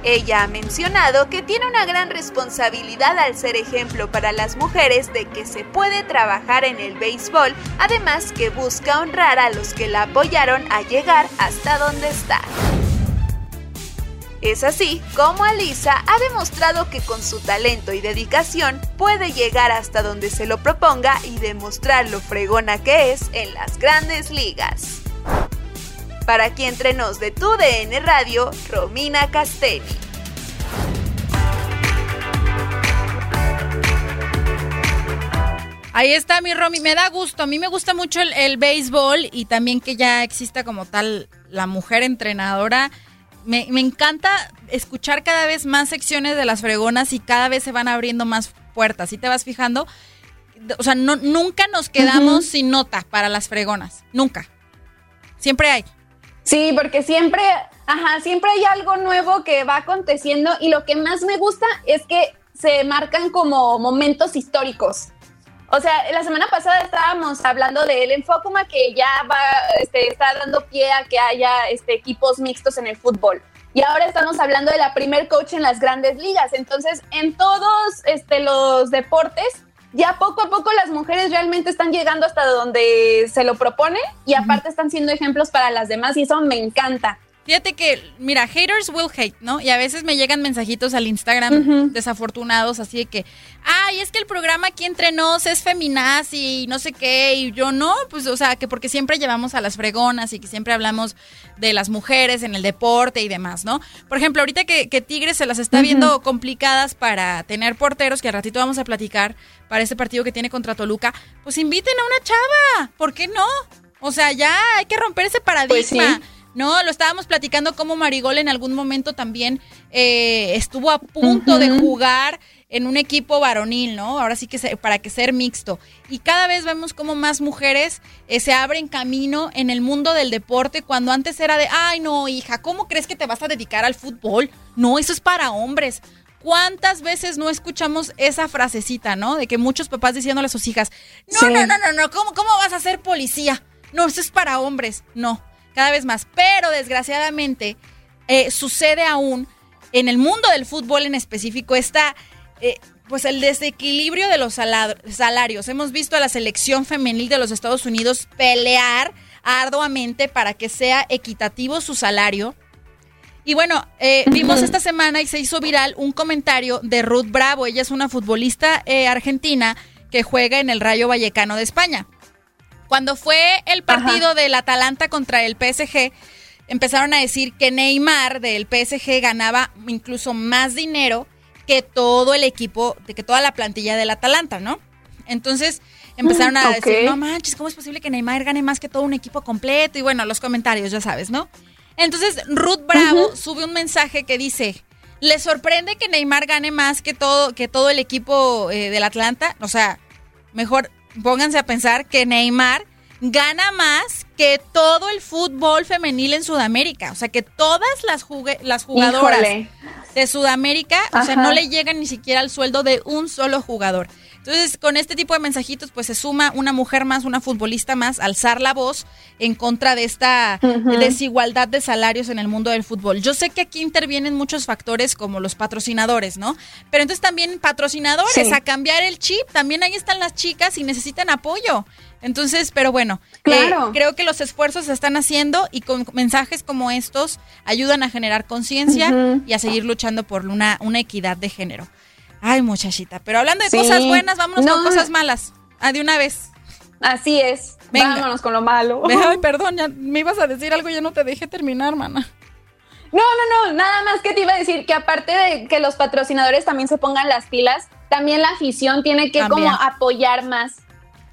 Ella ha mencionado que tiene una gran responsabilidad al ser ejemplo para las mujeres de que se puede trabajar en el béisbol, además que busca honrar a los que la apoyaron a llegar hasta donde está. Es así como Alisa ha demostrado que con su talento y dedicación puede llegar hasta donde se lo proponga y demostrar lo fregona que es en las grandes ligas. Para aquí entre nos de tu DN Radio, Romina Castelli. Ahí está mi Romy, me da gusto. A mí me gusta mucho el, el béisbol y también que ya exista como tal la mujer entrenadora. Me, me encanta escuchar cada vez más secciones de las fregonas y cada vez se van abriendo más puertas. Si te vas fijando, o sea, no, nunca nos quedamos sin nota para las fregonas. Nunca. Siempre hay. Sí, porque siempre, ajá, siempre hay algo nuevo que va aconteciendo y lo que más me gusta es que se marcan como momentos históricos. O sea, la semana pasada estábamos hablando del Enfocuma que ya va, este, está dando pie a que haya este, equipos mixtos en el fútbol. Y ahora estamos hablando de la primer coach en las grandes ligas. Entonces, en todos este, los deportes, ya poco a poco las mujeres realmente están llegando hasta donde se lo propone y aparte están siendo ejemplos para las demás y eso me encanta. Fíjate que, mira, haters will hate, ¿no? Y a veces me llegan mensajitos al Instagram desafortunados, así de que, ay, es que el programa aquí entre nos es feminazi y no sé qué, y yo no, pues, o sea, que porque siempre llevamos a las fregonas y que siempre hablamos de las mujeres en el deporte y demás, ¿no? Por ejemplo, ahorita que, que Tigres se las está viendo complicadas para tener porteros, que al ratito vamos a platicar para este partido que tiene contra Toluca, pues inviten a una chava, ¿por qué no? O sea, ya hay que romper ese paradigma. Pues sí. No, lo estábamos platicando como Marigol en algún momento también eh, estuvo a punto de jugar en un equipo varonil, ¿no? Ahora sí que para que ser mixto. Y cada vez vemos como más mujeres eh, se abren camino en el mundo del deporte cuando antes era de, ay no, hija, ¿cómo crees que te vas a dedicar al fútbol? No, eso es para hombres. ¿Cuántas veces no escuchamos esa frasecita, no? De que muchos papás diciéndole a sus hijas, no, no, no, no, no, ¿cómo, ¿cómo vas a ser policía? No, eso es para hombres. No, cada vez más. Pero desgraciadamente eh, sucede aún en el mundo del fútbol en específico esta, eh, pues el desequilibrio de los salarios. Hemos visto a la selección femenil de los Estados Unidos pelear arduamente para que sea equitativo su salario. Y bueno, eh, vimos esta semana y se hizo viral un comentario de Ruth Bravo. Ella es una futbolista argentina que juega en el Rayo Vallecano de España. Cuando fue el partido del Atalanta contra el PSG, empezaron a decir que Neymar del PSG ganaba incluso más dinero que todo el equipo, de que toda la plantilla del Atalanta, ¿no? Entonces empezaron a decir, no manches, ¿cómo es posible que Neymar gane más que todo un equipo completo? Y bueno, los comentarios, ya sabes, ¿no? Entonces Ruth Bravo sube un mensaje que dice, ¿le sorprende que Neymar gane más que todo, que todo el equipo eh, del Atlanta? O sea, mejor pónganse a pensar que Neymar gana más que todo el fútbol femenil en Sudamérica. O sea, que todas las, las jugadoras de Sudamérica, o sea, no le llegan ni siquiera al sueldo de un solo jugador. Entonces, con este tipo de mensajitos, pues se suma una mujer más, una futbolista más, alzar la voz en contra de esta desigualdad de salarios en el mundo del fútbol. Yo sé que aquí intervienen muchos factores como los patrocinadores, ¿no? Pero entonces también patrocinadores, a cambiar el chip, también ahí están las chicas y necesitan apoyo. Entonces, pero bueno, eh, claro. creo que los esfuerzos se están haciendo y con mensajes como estos ayudan a generar conciencia y a seguir luchando por una, una equidad de género. Ay, muchachita. Pero hablando de cosas buenas, vámonos con cosas malas. Ah, de una vez. Así es. Vámonos con lo malo. Ay, perdón, ya me ibas a decir algo ya no te dejé terminar, mana. No, no, no, nada más que te iba a decir que aparte de que los patrocinadores también se pongan las pilas, también la afición tiene que como apoyar más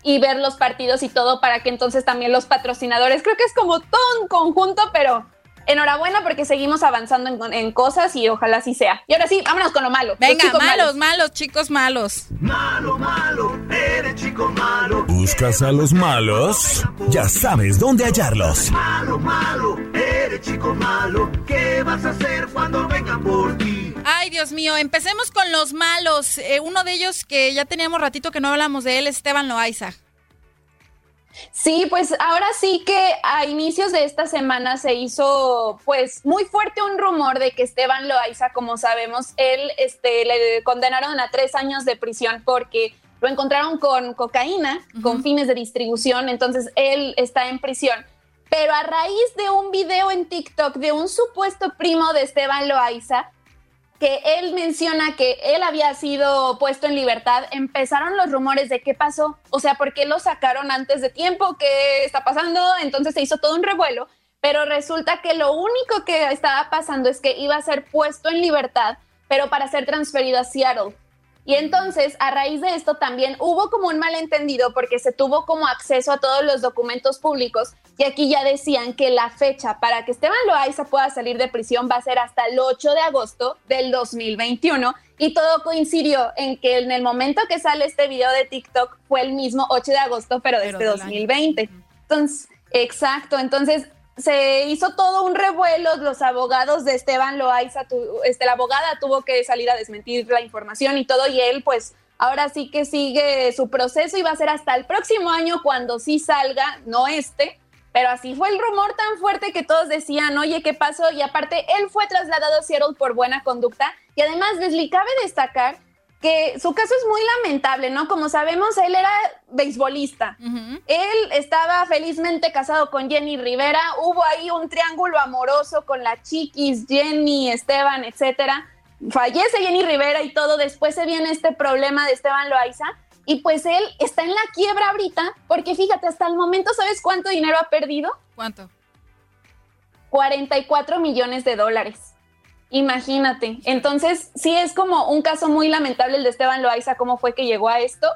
y ver los partidos y todo para que entonces también los patrocinadores, creo que es como todo un conjunto, pero enhorabuena porque seguimos avanzando en, cosas y ojalá así sea. Y ahora sí, vámonos con lo malo. Venga, malos, malos, chicos malos. Malo, malo, eres chico malo. ¿Buscas a los malos? Ya sabes dónde hallarlos. Malo, malo, eres chico malo. ¿Qué vas a hacer cuando vengan por ti? Ay, Dios mío, empecemos con los malos. Eh, uno de ellos que ya teníamos ratito que no hablamos de él es Esteban Loaiza. Sí, pues ahora sí que a inicios de esta semana se hizo pues muy fuerte un rumor de que Esteban Loaiza, como sabemos, él este, le condenaron a tres años de prisión porque lo encontraron con cocaína, con fines de distribución, entonces él está en prisión. Pero a raíz de un video en TikTok de un supuesto primo de Esteban Loaiza, que él menciona que él había sido puesto en libertad, empezaron los rumores de qué pasó, o sea, por qué lo sacaron antes de tiempo, qué está pasando, entonces se hizo todo un revuelo, pero resulta que lo único que estaba pasando es que iba a ser puesto en libertad, pero para ser transferido a Seattle. Y entonces, a raíz de esto también hubo como un malentendido porque se tuvo como acceso a todos los documentos públicos y aquí ya decían que la fecha para que Esteban Loaiza pueda salir de prisión va a ser hasta el 8 de agosto del 2021 y todo coincidió en que en el momento que sale este video de TikTok fue el mismo 8 de agosto, pero de este 2020. Entonces, exacto, entonces se hizo todo un revuelo, los abogados de Esteban Loaiza, este, la abogada tuvo que salir a desmentir la información y todo, y él pues ahora sí que sigue su proceso y va a ser hasta el próximo año cuando sí salga, no este, pero así fue el rumor tan fuerte que todos decían, oye, ¿qué pasó? Y aparte, él fue trasladado a Seattle por buena conducta y además, Leslie, cabe destacar que su caso es muy lamentable, ¿no? Como sabemos, él era beisbolista. Él estaba felizmente casado con Jenny Rivera. Hubo ahí un triángulo amoroso con la Chiquis, Jenny, Esteban, etcétera. Fallece Jenny Rivera y todo. Después se viene este problema de Esteban Loaiza. Y pues él está en la quiebra ahorita, porque fíjate, hasta el momento, ¿sabes cuánto dinero ha perdido? ¿Cuánto? 44 millones de dólares. Imagínate. Entonces, sí es como un caso muy lamentable el de Esteban Loaiza, cómo fue que llegó a esto,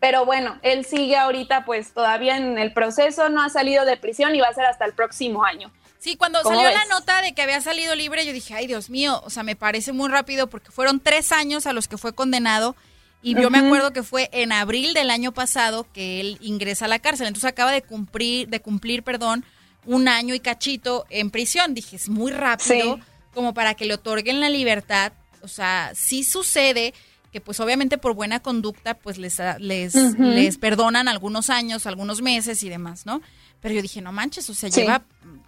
pero bueno, él sigue ahorita pues todavía en el proceso, no ha salido de prisión y va a ser hasta el próximo año. Sí, cuando salió la nota de que había salido libre, yo dije, ay Dios mío, o sea, me parece muy rápido porque fueron tres años a los que fue condenado y yo me acuerdo que fue en abril del año pasado que él ingresa a la cárcel, entonces acaba de cumplir, de cumplir, perdón, un año y cachito en prisión. Dije, es muy rápido como para que le otorguen la libertad. O sea, sí sucede que pues obviamente por buena conducta pues les, les, les perdonan algunos años, algunos meses y demás, ¿no? Pero yo dije, no manches, o sea, lleva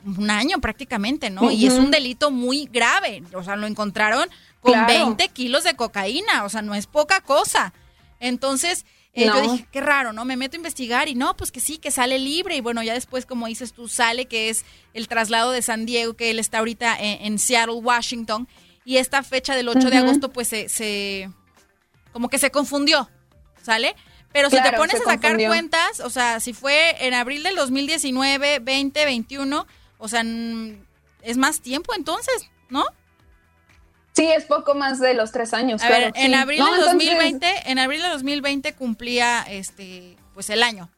un año prácticamente, ¿no? Y es un delito muy grave. O sea, lo encontraron con 20 kilos de cocaína, o sea, no es poca cosa. Entonces, eh, yo dije, qué raro, ¿no? Me meto a investigar y no, pues que sí, que sale libre. Y bueno, ya después, como dices tú, sale que es el traslado de San Diego, que él está ahorita en, Seattle, Washington. Y esta fecha del 8 de agosto, pues se, como que se confundió, ¿sale? Pero si te pones a sacar cuentas, o sea, si fue en abril del 2019, 20, 21, o sea, es más tiempo entonces, ¿no? Sí, es poco más de los tres años. A ver, en abril de 2020, en abril de 2020 cumplía este, pues el año.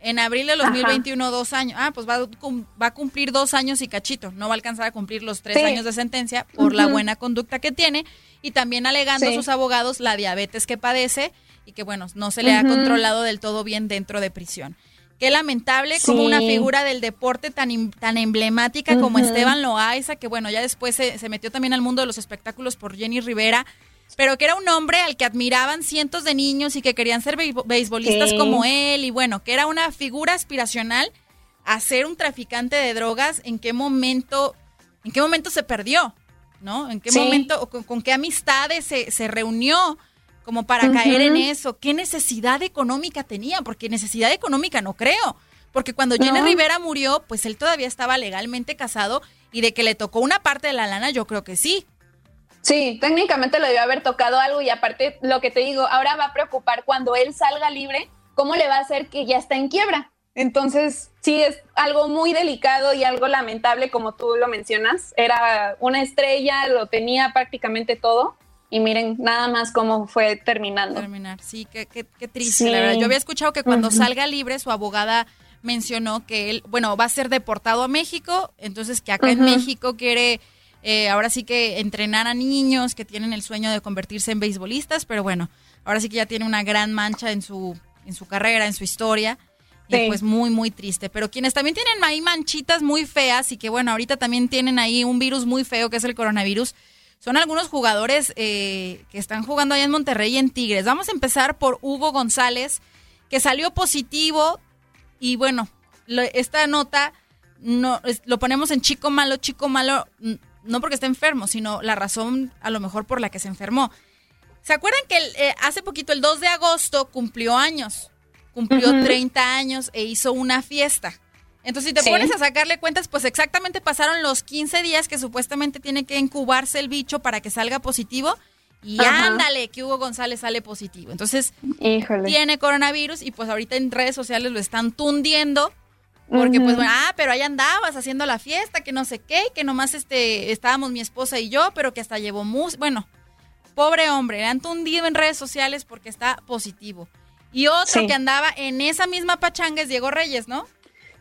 En abril de 2021 dos años. Ah, pues va, va, a cumplir dos años y cachito. No va a alcanzar a cumplir los tres años de sentencia por la buena conducta que tiene y también alegando a sus abogados la diabetes que padece y que bueno no se le ha controlado del todo bien dentro de prisión. Qué lamentable como una figura del deporte tan, tan emblemática como Esteban Loaiza, que bueno, ya después se, metió también al mundo de los espectáculos por Jenny Rivera, pero que era un hombre al que admiraban cientos de niños y que querían ser beisbolistas como él, y bueno, que era una figura aspiracional a ser un traficante de drogas, ¿en qué momento, en qué momento se perdió? ¿No? ¿En qué momento, con, con, qué amistades se, se reunió? Como para caer en eso. ¿Qué necesidad económica tenía? Porque necesidad económica no creo. Porque cuando Jenny Rivera murió, pues él todavía estaba legalmente casado y de que le tocó una parte de la lana, yo creo que sí. Sí, técnicamente le debió haber tocado algo y aparte lo que te digo, ahora va a preocupar cuando él salga libre, ¿cómo le va a hacer que ya está en quiebra? Entonces, sí, es algo muy delicado y algo lamentable, como tú lo mencionas. Era una estrella, lo tenía prácticamente todo y miren nada más cómo fue terminando. Terminar, sí, qué, qué, triste, la verdad. Yo había escuchado que cuando salga libre, su abogada mencionó que él, bueno, va a ser deportado a México, entonces que acá en México quiere, eh, ahora sí que entrenar a niños que tienen el sueño de convertirse en beisbolistas, pero bueno, ahora sí que ya tiene una gran mancha en su, en su carrera, en su historia. Y pues muy, muy triste. Pero quienes también tienen ahí manchitas muy feas y que bueno, ahorita también tienen ahí un virus muy feo que es el coronavirus, son algunos jugadores eh, que están jugando allá en Monterrey y en Tigres. Vamos a empezar por Hugo González, que salió positivo y bueno, esta nota no lo ponemos en chico malo, chico malo, no porque esté enfermo, sino la razón a lo mejor por la que se enfermó. ¿Se acuerdan que eh, hace poquito, el 2 de agosto, cumplió años? Cumplió 30 años e hizo una fiesta. Entonces, si te pones a sacarle cuentas, pues exactamente pasaron los 15 días que supuestamente tiene que incubarse el bicho para que salga positivo. Y ándale, que Hugo González sale positivo. Entonces, tiene coronavirus y pues ahorita en redes sociales lo están tundiendo. Porque pues bueno, ah, pero ahí andabas haciendo la fiesta, que no sé qué, que nomás este, estábamos mi esposa y yo, pero que hasta llevó mus. Bueno, pobre hombre, le han tundido en redes sociales porque está positivo. Y otro que andaba en esa misma pachanga es Diego Reyes, ¿no?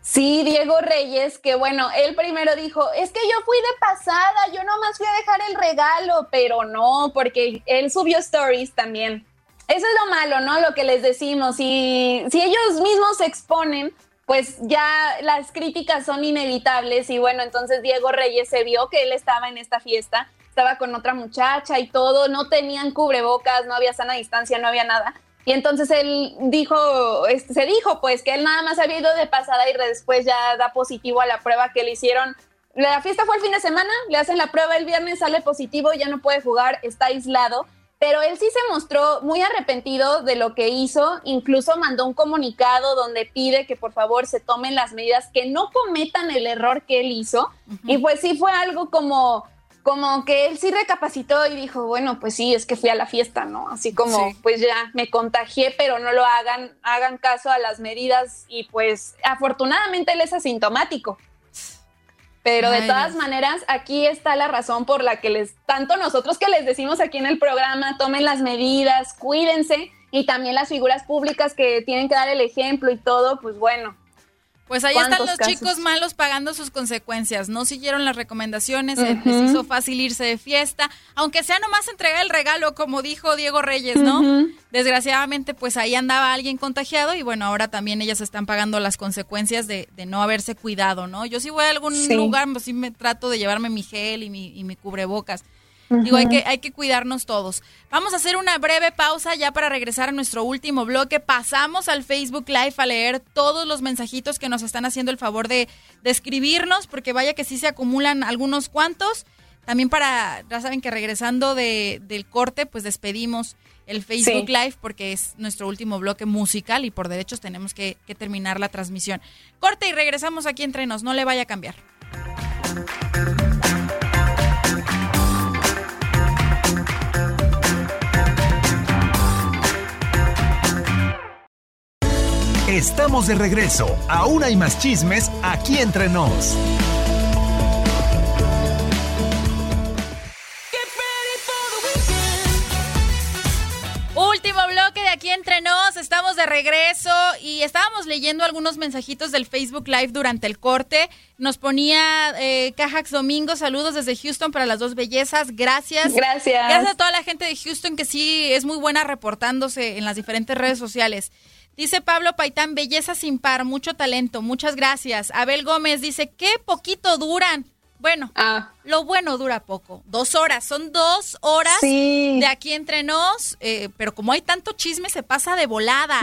Sí, Diego Reyes, que bueno, él primero dijo, es que yo fui de pasada, yo nomás fui a dejar el regalo, pero no, porque él subió stories también. Eso es lo malo, ¿no? Lo que les decimos. Y si ellos mismos se exponen, pues ya las críticas son inevitables. Y bueno, entonces Diego Reyes se vio que él estaba en esta fiesta, estaba con otra muchacha y todo, no tenían cubrebocas, no había sana distancia, no había nada. Y entonces él dijo, este, se dijo pues que él nada más había ido de pasada y después ya da positivo a la prueba que le hicieron. La fiesta fue el fin de semana, le hacen la prueba el viernes, sale positivo, ya no puede jugar, está aislado. Pero él sí se mostró muy arrepentido de lo que hizo, incluso mandó un comunicado donde pide que por favor se tomen las medidas, que no cometan el error que él hizo. Y pues sí fue algo como, como que él sí recapacitó y dijo, bueno, pues sí, es que fui a la fiesta, ¿no? Así como, pues ya me contagié, pero no lo hagan, hagan caso a las medidas y pues afortunadamente él es asintomático. Pero de todas maneras, aquí está la razón por la que les, tanto nosotros que les decimos aquí en el programa, tomen las medidas, cuídense, y también las figuras públicas que tienen que dar el ejemplo y todo, pues bueno, pues ahí están los chicos malos pagando sus consecuencias. No siguieron las recomendaciones, les hizo fácil irse de fiesta, aunque sea nomás entregar el regalo, como dijo Diego Reyes, ¿no? Desgraciadamente, pues ahí andaba alguien contagiado y bueno, ahora también ellas están pagando las consecuencias de, no haberse cuidado, ¿no? Yo sí voy a algún lugar, pues sí me trato de llevarme mi gel y mi, y mi cubrebocas Digo, hay que, hay que cuidarnos todos. Vamos a hacer una breve pausa ya para regresar a nuestro último bloque. Pasamos al Facebook Live a leer todos los mensajitos que nos están haciendo el favor de, escribirnos, porque vaya que sí se acumulan algunos cuantos. También para, ya saben que regresando de, del corte, pues despedimos el Facebook Live porque es nuestro último bloque musical y por derechos tenemos que, que terminar la transmisión. Corte y regresamos aquí entre nos, no le vaya a cambiar. Estamos de regreso. Aún hay más chismes aquí entre nos. Último bloque de aquí entre nos, estamos de regreso y estábamos leyendo algunos mensajitos del Facebook Live durante el corte. Nos ponía eh, Cajax Domingo, saludos desde Houston para las dos bellezas, gracias. Gracias. Gracias a toda la gente de Houston que sí es muy buena reportándose en las diferentes redes sociales. Dice Pablo Paitán, belleza sin par, mucho talento, muchas gracias. Abel Gómez dice, qué poquito duran. Bueno, ah. lo bueno dura poco. Dos horas, son dos horas de aquí entre nos, eh, pero como hay tanto chisme, se pasa de volada.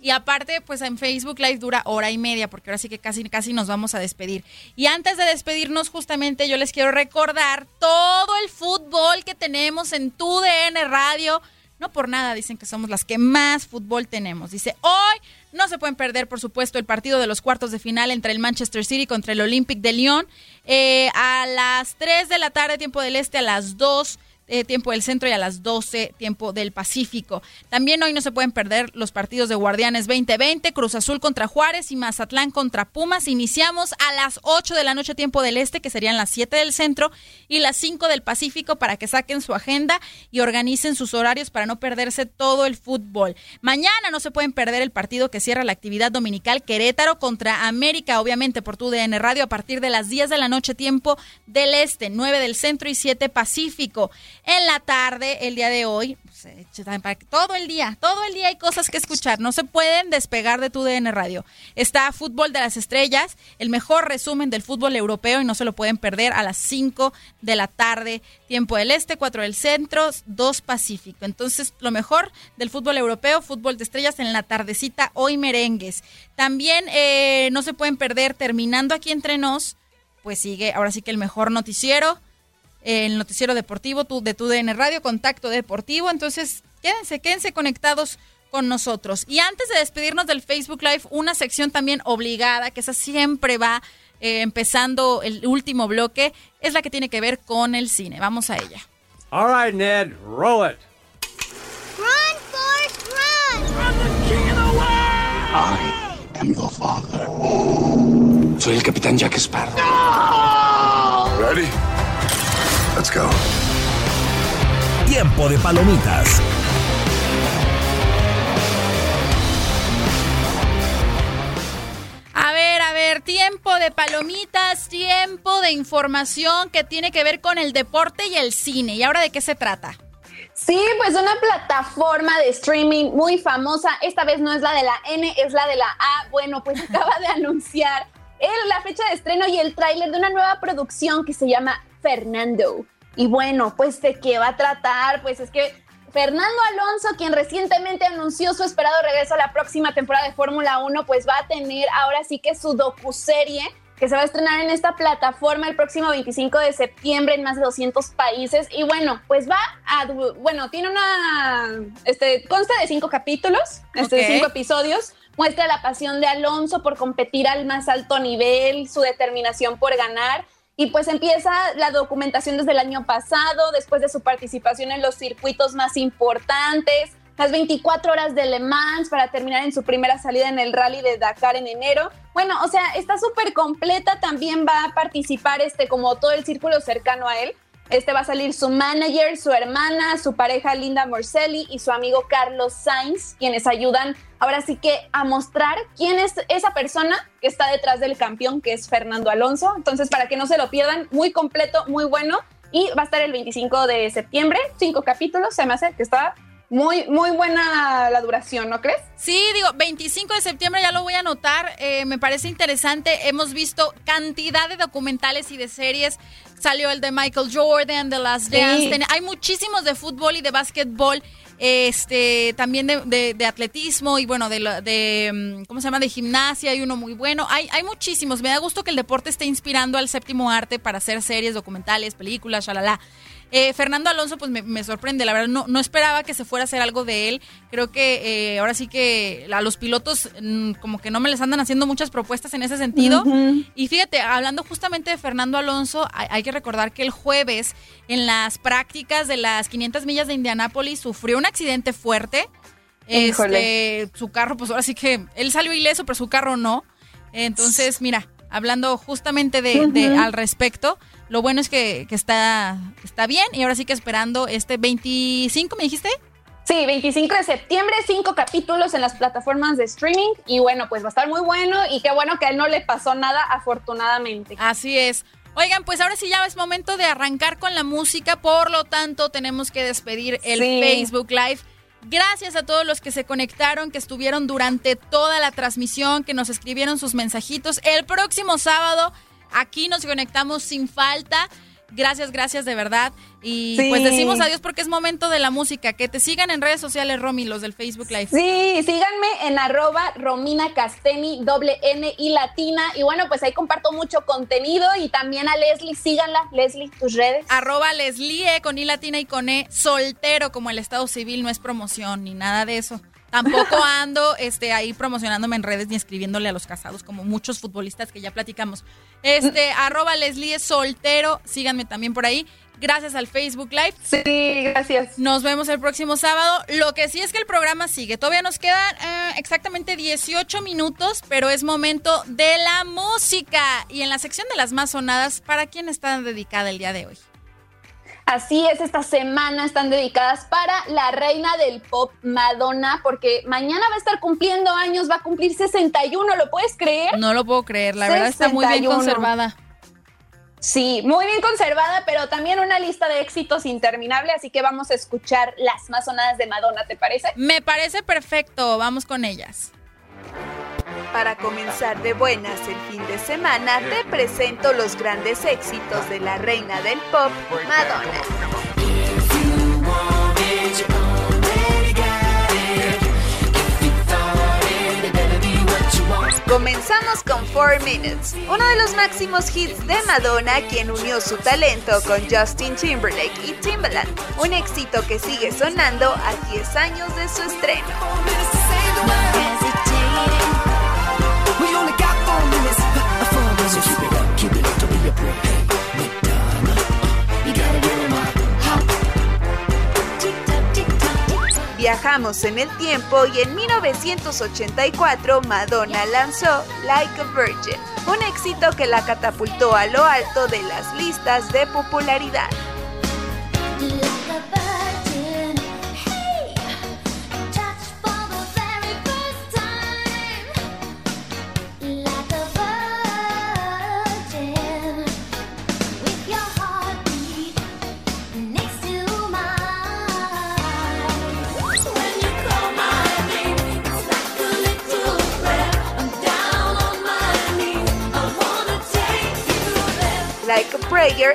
Y aparte, pues en Facebook Live dura hora y media, porque ahora sí que casi, casi nos vamos a despedir. Y antes de despedirnos, justamente yo les quiero recordar todo el fútbol que tenemos en TUDN Radio no por nada dicen que somos las que más fútbol tenemos. Dice, hoy no se pueden perder, por supuesto, el partido de los cuartos de final entre el Manchester City contra el Olympic de Lyon. Eh, a las 3 de la tarde, tiempo del este, a las 2 eh, tiempo del centro y a las 12 tiempo del Pacífico. También hoy no se pueden perder los partidos de Guardianes 2020, Cruz Azul contra Juárez y Mazatlán contra Pumas. Iniciamos a las 8 de la noche tiempo del este, que serían las 7 del centro y las 5 del Pacífico para que saquen su agenda y organicen sus horarios para no perderse todo el fútbol. Mañana no se pueden perder el partido que cierra la actividad dominical Querétaro contra América, obviamente por tu DN Radio a partir de las 10 de la noche tiempo del este, 9 del centro y 7 Pacífico. En la tarde, el día de hoy, todo el día, todo el día hay cosas que escuchar. No se pueden despegar de tu DN Radio. Está Fútbol de las Estrellas, el mejor resumen del fútbol europeo y no se lo pueden perder a las 5 de la tarde, tiempo del este, 4 del centro, 2 Pacífico. Entonces, lo mejor del fútbol europeo, fútbol de estrellas en la tardecita, hoy merengues. También eh, no se pueden perder, terminando aquí entre nos, pues sigue ahora sí que el mejor noticiero el noticiero deportivo de tu DN Radio, Contacto Deportivo. Entonces, quédense, quédense conectados con nosotros. Y antes de despedirnos del Facebook Live, una sección también obligada, que esa siempre va eh, empezando el último bloque, es la que tiene que ver con el cine. Vamos a ella. All right, Ned, roll it. Run, Forrest, run! I'm the king of the world! I am the father. Soy el capitán Jack Sparrow. No! Ready? Let's go. Tiempo de palomitas. A ver, a ver, tiempo de palomitas, tiempo de información que tiene que ver con el deporte y el cine. ¿Y ahora de qué se trata? Sí, pues una plataforma de streaming muy famosa. Esta vez no es la de la N, es la de la A. Bueno, pues acaba de anunciar la fecha de estreno y el tráiler de una nueva producción que se llama Fernando. Y bueno, pues de qué va a tratar, pues es que Fernando Alonso, quien recientemente anunció su esperado regreso a la próxima temporada de Fórmula 1, pues va a tener ahora sí que su docuserie que se va a estrenar en esta plataforma el próximo 25 de septiembre en más de 200 países. Y bueno, pues va a, bueno, tiene una, este, consta de cinco capítulos, este, cinco episodios. Muestra la pasión de Alonso por competir al más alto nivel, su determinación por ganar y pues empieza la documentación desde el año pasado, después de su participación en los circuitos más importantes, las 24 horas de Le Mans para terminar en su primera salida en el rally de Dakar en enero. Bueno, o sea, está súper completa, también va a participar este como todo el círculo cercano a él. Este va a salir su manager, su hermana, su pareja Linda Morselli y su amigo Carlos Sainz, quienes ayudan ahora sí que a mostrar quién es esa persona que está detrás del campeón, que es Fernando Alonso. Entonces, para que no se lo pierdan, muy completo, muy bueno. Y va a estar el 25 de septiembre, cinco capítulos, se me hace que está muy, muy buena la duración, ¿no crees? Sí, digo, 25 de septiembre ya lo voy a anotar. Eh, me parece interesante. Hemos visto cantidad de documentales y de series. Salió el de Michael Jordan, de Las Dance. Hay muchísimos de fútbol y de básquetbol. Este, también de, de, atletismo y bueno, de, de, mm, ¿cómo se llama? De gimnasia, hay uno muy bueno. Hay, hay muchísimos. Me da gusto que el deporte esté inspirando al séptimo arte para hacer series, documentales, películas, shalala. Eh, Fernando Alonso, pues me, sorprende, la verdad, no, no esperaba que se fuera a hacer algo de él. Creo que eh, ahora sí que a los pilotos mm, como que no me les andan haciendo muchas propuestas en ese sentido. Y fíjate, hablando justamente de Fernando Alonso, hay, que recordar que el jueves en las prácticas de las 500 millas de Indianápolis sufrió un accidente fuerte. Este, su carro, pues ahora sí que él salió ileso, pero su carro no. Entonces, mira, hablando justamente de al respecto, lo bueno es que, está, está bien y ahora sí que esperando este 25, ¿me dijiste? Sí, 25 de septiembre, cinco capítulos en las plataformas de streaming y bueno, pues va a estar muy bueno y qué bueno que a él no le pasó nada afortunadamente. Así es. Oigan, pues ahora sí ya es momento de arrancar con la música, por lo tanto tenemos que despedir el Facebook Live. Gracias a todos los que se conectaron, que estuvieron durante toda la transmisión, que nos escribieron sus mensajitos. El próximo sábado Aquí nos conectamos sin falta. Gracias, gracias de verdad. Y pues decimos adiós porque es momento de la música. Que te sigan en redes sociales, Romy, los del Facebook Live. Sí, síganme en arroba Romina Casteni, doble N y latina. Y bueno, pues ahí comparto mucho contenido. Y también a Leslie, síganla. Leslie, tus redes. Arroba Leslie e, con I latina y con E, soltero como el Estado Civil, no es promoción ni nada de eso. Tampoco ando este, ahí promocionándome en redes ni escribiéndole a los casados, como muchos futbolistas que ya platicamos. Este, arroba Leslie soltero, síganme también por ahí. Gracias al Facebook Live. Sí, gracias. Nos vemos el próximo sábado. Lo que sí es que el programa sigue. Todavía nos quedan eh, exactamente 18 minutos, pero es momento de la música. Y en la sección de las más sonadas, ¿para quién está dedicada el día de hoy? Así es, esta semana están dedicadas para la reina del pop, Madonna, porque mañana va a estar cumpliendo años, va a cumplir 61, ¿lo puedes creer? No lo puedo creer, la verdad está muy bien conservada. Sí, muy bien conservada, pero también una lista de éxitos interminable, así que vamos a escuchar las más sonadas de Madonna, ¿te parece? Me parece perfecto, vamos con ellas. Para comenzar de buenas el fin de semana, te presento los grandes éxitos de la reina del pop, Madonna. Comenzamos con 4 Minutes, uno de los máximos hits de Madonna, quien unió su talento con Justin Timberlake y Timbaland, un éxito que sigue sonando a 10 años de su estreno. En el tiempo y en 1984 Madonna lanzó Like a Virgin, un éxito que la catapultó a lo alto de las listas de popularidad.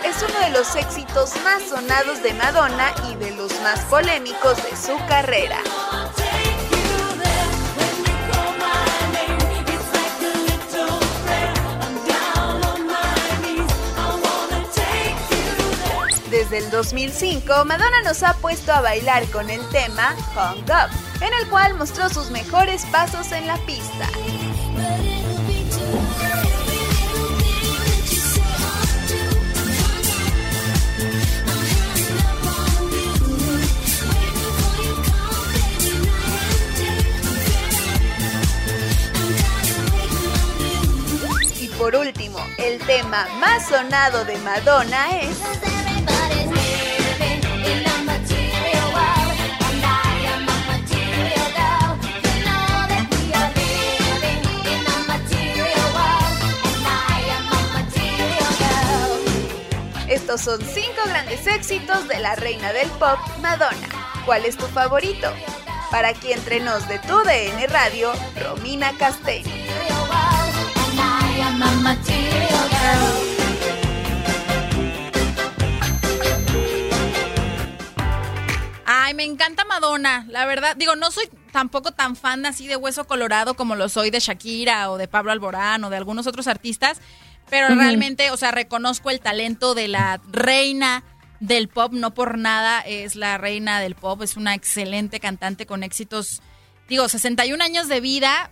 Es uno de los éxitos más sonados de Madonna y de los más polémicos de su carrera. Desde el 2005, Madonna nos ha puesto a bailar con el tema Hung Up, en el cual mostró sus mejores pasos en la pista. por último, el tema más sonado de Madonna es... Estos son cinco grandes éxitos de la reina del pop, Madonna. ¿Cuál es tu favorito? Para aquí entre nos de tu DN Radio, Romina Castell. Castelli. Ay, me encanta Madonna, la verdad. Digo, no soy tampoco tan fan así de Hueso Colorado como lo soy de Shakira o de Pablo Alborán o de algunos otros artistas, pero realmente, o sea, reconozco el talento de la reina del pop, no por nada es la reina del pop, es una excelente cantante con éxitos, digo, 61 años de vida,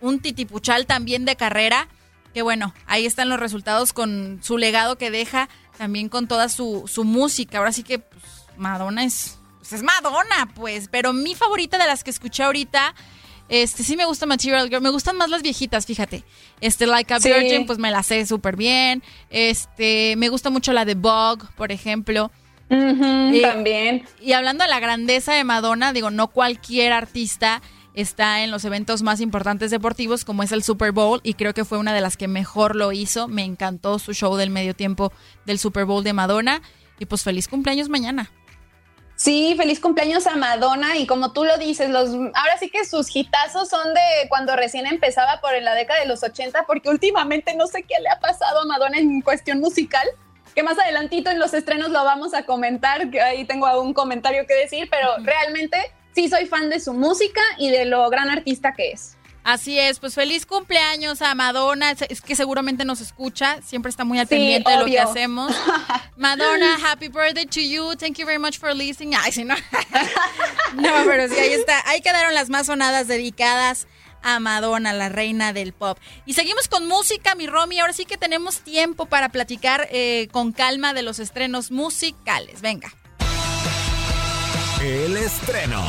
un titipuchal también de carrera, que bueno, ahí están los resultados con su legado que deja, también con toda su, su música. Ahora sí que pues, Madonna es pues es Madonna, pues. Pero mi favorita de las que escuché ahorita, este sí me gusta Material Girl. Me gustan más las viejitas, fíjate. Este, Like a Virgin, pues me la sé súper bien. Este, me gusta mucho la de Bug, por ejemplo. Eh, también. Y hablando de la grandeza de Madonna, digo, no cualquier artista está en los eventos más importantes deportivos como es el Super Bowl y creo que fue una de las que mejor lo hizo. Me encantó su show del medio tiempo del Super Bowl de Madonna y pues feliz cumpleaños mañana. Sí, feliz cumpleaños a Madonna y como tú lo dices, los ahora sí que sus hitazos son de cuando recién empezaba por en la década de los 80 porque últimamente no sé qué le ha pasado a Madonna en cuestión musical, que más adelantito en los estrenos lo vamos a comentar, que ahí tengo algún comentario que decir, pero realmente sí soy fan de su música y de lo gran artista que es. Así es, pues feliz cumpleaños a Madonna, es que seguramente nos escucha, siempre está muy al pendiente de lo que hacemos. Madonna, happy birthday to you, thank you very much for listening. Ay, sí, no. no, pero sí, ahí está, ahí quedaron las más sonadas dedicadas a Madonna, la reina del pop. Y seguimos con música, mi Romy, ahora sí que tenemos tiempo para platicar eh, con calma de los estrenos musicales. Venga. El estreno.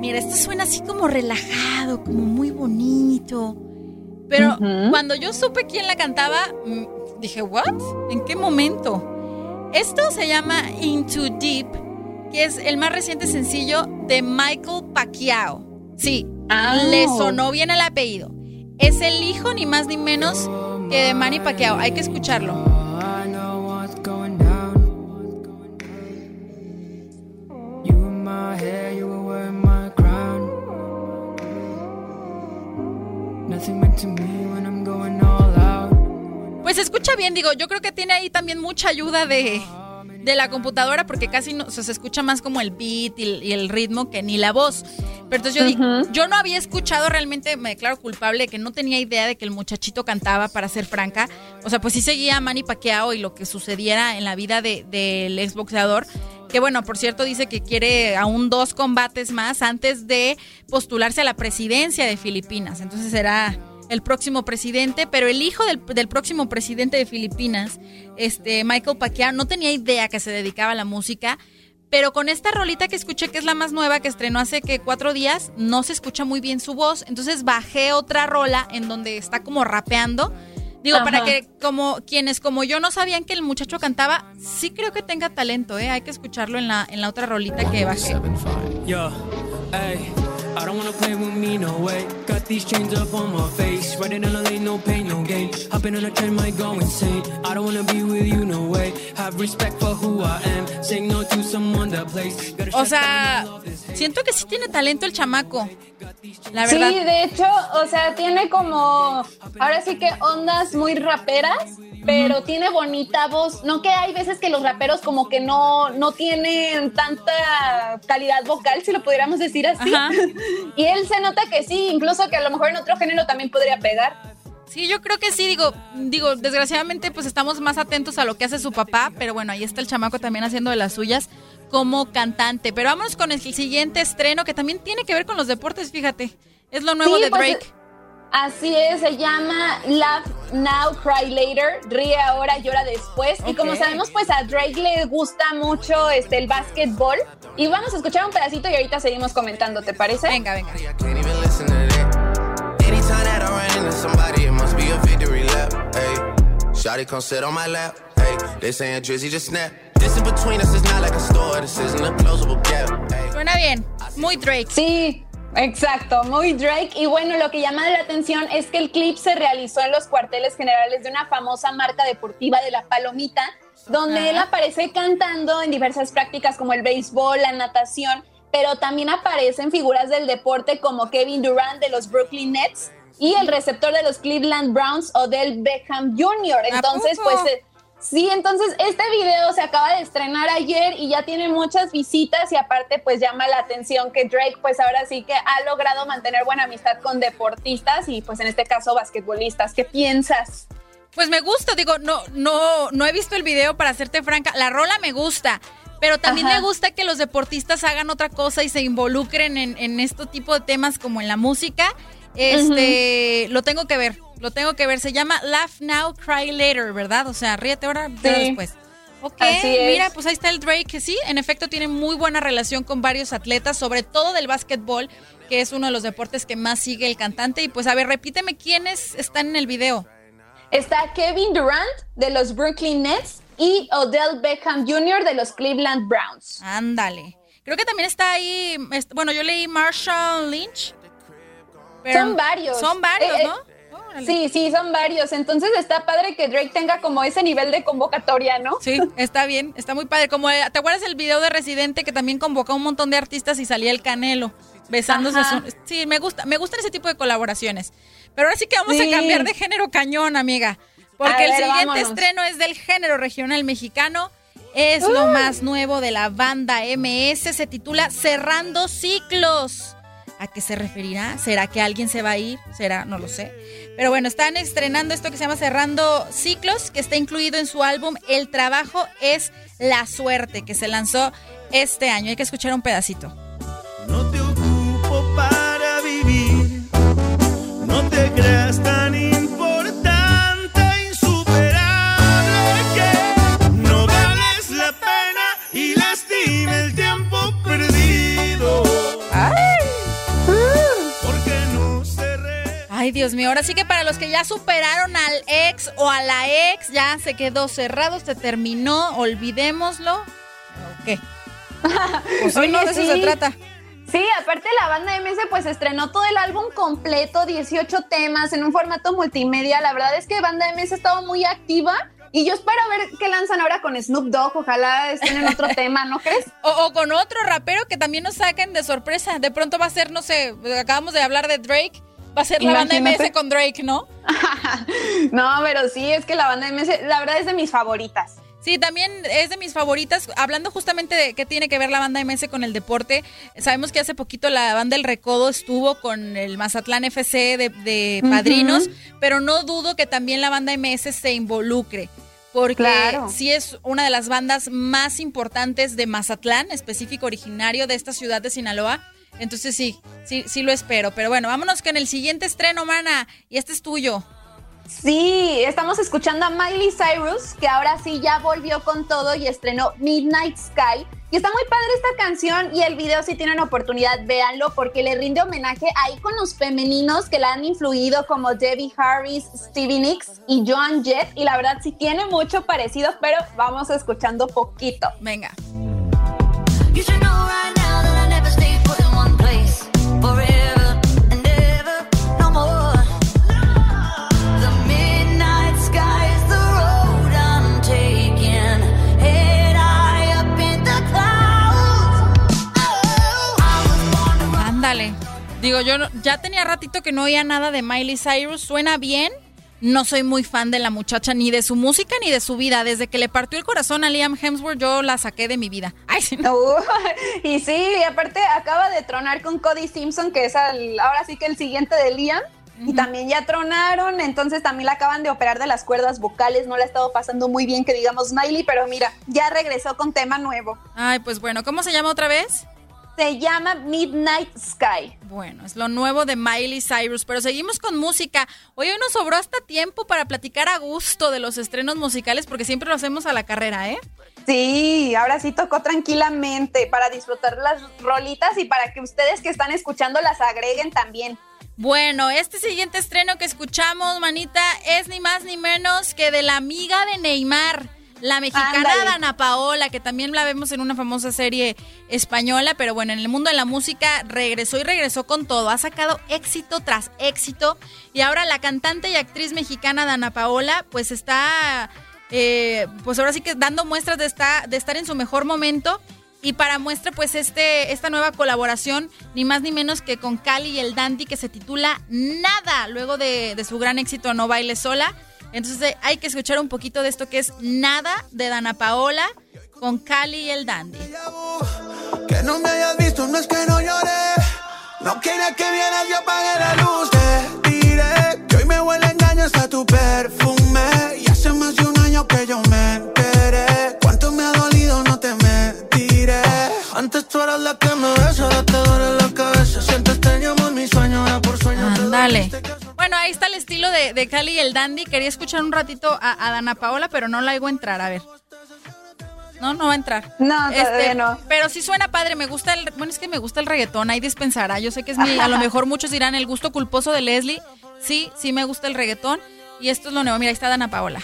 Mira, esto suena así como relajado, como muy bonito. Pero cuando yo supe quién la cantaba, dije, ¿what? ¿En qué momento? Esto se llama Into Deep, que es el más reciente sencillo de Michael Pacquiao. Sí, le Ah. sonó bien el apellido. Es el hijo ni más ni menos que de Manny Pacquiao. Hay que escucharlo. Pues se escucha bien, digo, yo creo que tiene ahí también mucha ayuda de, de la computadora porque casi no, o sea, se escucha más como el beat y, y el ritmo que ni la voz. Pero entonces yo, di- yo no había escuchado realmente, me declaro culpable de que no tenía idea de que el muchachito cantaba, para ser franca. O sea, pues sí seguía a Manny Pacquiao y lo que sucediera en la vida de- del exboxeador. Que bueno, por cierto, dice que quiere aún dos combates más antes de postularse a la presidencia de Filipinas. Entonces será el próximo presidente, pero el hijo del, del próximo presidente de Filipinas, este Michael Pacquiao, no tenía idea que se dedicaba a la música, pero con esta rolita que escuché, que es la más nueva, que estrenó hace que cuatro días, no se escucha muy bien su voz, entonces bajé otra rola en donde está como rapeando. Digo, para que como quienes como yo no sabían que el muchacho cantaba, sí creo que tenga talento, ¿eh? Hay que escucharlo en la, en la otra rolita que bajé. Yo, hey, I don't wanna play with me, no way. Got these chains up on my face. Riding in a lane, no pain, no gain. Hopping on a train, might go insane. I don't wanna be with you, no way. Have respect for who I am. Saying no to someone that plays. O sea, siento que sí tiene talento el chamaco. La verdad. Sí, de hecho, o sea, tiene como, ahora sí que ondas muy raperas, pero tiene bonita voz. No que hay veces que los raperos como que no, no tienen tanta calidad vocal, si lo pudiéramos decir así. Ajá. Y él se nota que sí, incluso que a lo mejor en otro género también podría pegar. Sí, yo creo que sí, digo, digo, desgraciadamente pues estamos más atentos a lo que hace su papá, pero bueno, ahí está el chamaco también haciendo de las suyas como cantante. Pero vámonos con el siguiente estreno que también tiene que ver con los deportes, fíjate. Es lo nuevo Sí, de pues, Drake. Así es, se llama Laugh Now, Cry Later, ríe ahora, llora después. Y como sabemos, pues a Drake le gusta mucho este, el básquetbol. Y vamos a escuchar un pedacito y ahorita seguimos comentando, ¿te parece? Venga, venga. Can't even listen to that. Anytime that I run into somebody, it must be a victory lap. Hey, Shotty come sit on my lap. Hey, they saying Drizzy just snap. This in between us is not like a store. This isn't a closable gap. Hey. Suena bien, muy Drake. Sí, Exacto, muy Drake. Y bueno, lo que llama la atención es que el clip se realizó en los cuarteles generales de una famosa marca deportiva de la Palomita, donde él aparece cantando en diversas prácticas como el béisbol, la natación, pero también aparecen figuras del deporte como Kevin Durant de los Brooklyn Nets y el receptor de los Cleveland Browns, Odell Beckham Jr. Entonces, pues eh, sí, entonces este video se acaba de estrenar ayer y ya tiene muchas visitas y aparte pues llama la atención que Drake pues ahora sí que ha logrado mantener buena amistad con deportistas y pues en este caso basquetbolistas. ¿Qué piensas? Pues me gusta, digo, no, no, no he visto el video para serte franca. La rola me gusta, pero también me gusta que los deportistas hagan otra cosa y se involucren en, en este tipo de temas como en la música. Este, lo tengo que ver, lo tengo que ver. Se llama Laugh Now, Cry Later, ¿verdad? O sea, ríete ahora, pero después. Ok, mira, pues ahí está el Drake, que sí, en efecto tiene muy buena relación con varios atletas, sobre todo del básquetbol, que es uno de los deportes que más sigue el cantante. Y pues a ver, repíteme quiénes están en el video. Está Kevin Durant de los Brooklyn Nets y Odell Beckham Jr. de los Cleveland Browns. Ándale. Creo que también está ahí, bueno, yo leí Marshall Lynch. Son varios. Son varios, Eh, eh, ¿no? Sí, sí, son varios. Entonces está padre que Drake tenga como ese nivel de convocatoria, ¿no? Sí, está bien, está muy padre. Como, eh, ¿te acuerdas el video de Residente que también convocó a un montón de artistas y salía el Canelo besándose? Su- Sí, me gusta, me gustan ese tipo de colaboraciones. Pero ahora sí que vamos Sí. a cambiar de género cañón, amiga. Porque el siguiente vámonos. estreno es del género regional mexicano. Es lo más nuevo de la banda MS. Se titula Cerrando Ciclos. ¿A qué se referirá? ¿Será que alguien se va a ir? ¿Será? No lo sé. Pero bueno, están estrenando esto que se llama Cerrando Ciclos, que está incluido en su álbum El trabajo es la suerte, que se lanzó este año. Hay que escuchar un pedacito. ocupo para vivir. No te creas tan Ay, Dios mío, ahora sí que para los que ya superaron al ex o a la ex, ya se quedó cerrado, se terminó, olvidémoslo. ¿O qué? Pues no de eso Oye, se sí. trata. Sí, aparte la banda MS pues estrenó todo el álbum completo, 18 temas en un formato multimedia. La verdad es que banda MS ha estado muy activa y yo espero ver qué lanzan ahora con Snoop Dogg. Ojalá estén en otro tema, ¿no crees? O, o con otro rapero que también nos saquen de sorpresa. De pronto va a ser, no sé, acabamos de hablar de Drake. Va a ser la banda. MS con Drake, ¿no? No, pero sí, es que la banda MS, la verdad es de mis favoritas. Sí, también es de mis favoritas. Hablando justamente de qué tiene que ver la banda MS con el deporte, sabemos que hace poquito la banda El Recodo estuvo con el Mazatlán FC de, de padrinos, pero no dudo que también la banda MS se involucre. Porque Claro. sí es una de las bandas más importantes de Mazatlán, específico originario de esta ciudad de Sinaloa. Entonces sí, sí, sí lo espero. Pero bueno, vámonos con el siguiente estreno, mana. Y este es tuyo. Sí, estamos escuchando a Miley Cyrus, que ahora sí ya volvió con todo y estrenó Midnight Sky. Y está muy padre esta canción y el video si tienen oportunidad, véanlo porque le rinde homenaje a íconos femeninos que la han influido como Debbie Harris, Stevie Nicks y Joan Jett. Y la verdad sí tiene mucho parecido, pero vamos escuchando poquito. Venga. You Ándale. Digo, yo no- ya tenía ratito que no oía nada de Miley Cyrus. Suena bien. No soy muy fan de la muchacha, ni de su música, ni de su vida. Desde que le partió el corazón a Liam Hemsworth, yo la saqué de mi vida. Ay, sí, no. Uh, y sí, y aparte acaba de tronar con Cody Simpson, que es al- ahora sí que el siguiente de Liam. Y también ya tronaron, entonces también la acaban de operar de las cuerdas vocales. No la ha estado pasando muy bien, que digamos Miley, pero mira, ya regresó con tema nuevo. Ay, pues bueno, ¿cómo se llama otra vez? Se llama Midnight Sky. Bueno, es lo nuevo de Miley Cyrus, pero seguimos con música. Hoy, hoy nos sobró hasta tiempo para platicar a gusto de los estrenos musicales, porque siempre lo hacemos a la carrera, ¿eh? Sí, ahora sí tocó tranquilamente para disfrutar las rolitas y para que ustedes que están escuchando las agreguen también. Bueno, este siguiente estreno que escuchamos, manita, es ni más ni menos que de la amiga de Neymar, la mexicana Ándale. Dana Paola, que también la vemos en una famosa serie española, pero bueno, en el mundo de la música regresó y regresó con todo. Ha sacado éxito tras éxito. Y ahora la cantante y actriz mexicana Dana Paola, pues está, eh, pues ahora sí que dando muestras de, esta- de estar en su mejor momento. Y para muestra, pues, este, esta nueva colaboración, ni más ni menos que con Cali y el Dandy, que se titula Nada, luego de, de su gran éxito No Baile Sola. Entonces eh, hay que escuchar un poquito de esto que es Nada de Dana Paola con Cali y el Dandy. Que no me hayas visto, no es que no lloré. No quería que vieras, yo apagué la luz. Te diré que hoy me huele engaño hasta tu perfume. Y hace más de un año que yo me enteré. Cuánto me ha dolido, no te mentiré. Antes tú eras la que me besa, ahora te duele la cabeza. Sientes te llamo en mi sueño, ahora por sueño te Dale. Ahí está el estilo de, de Cali y el Dandy. Quería escuchar un ratito a, a Dana Paola, pero no la hago entrar. A ver. No, no va a entrar. No, todavía no. Pero sí suena padre, me gusta el, bueno, es que me gusta el reggaetón, ahí dispensará. Yo sé que es mi, a lo mejor muchos dirán el gusto culposo de Leslie. Sí, sí me gusta el reggaetón. Y esto es lo nuevo. Mira, ahí está Dana Paola.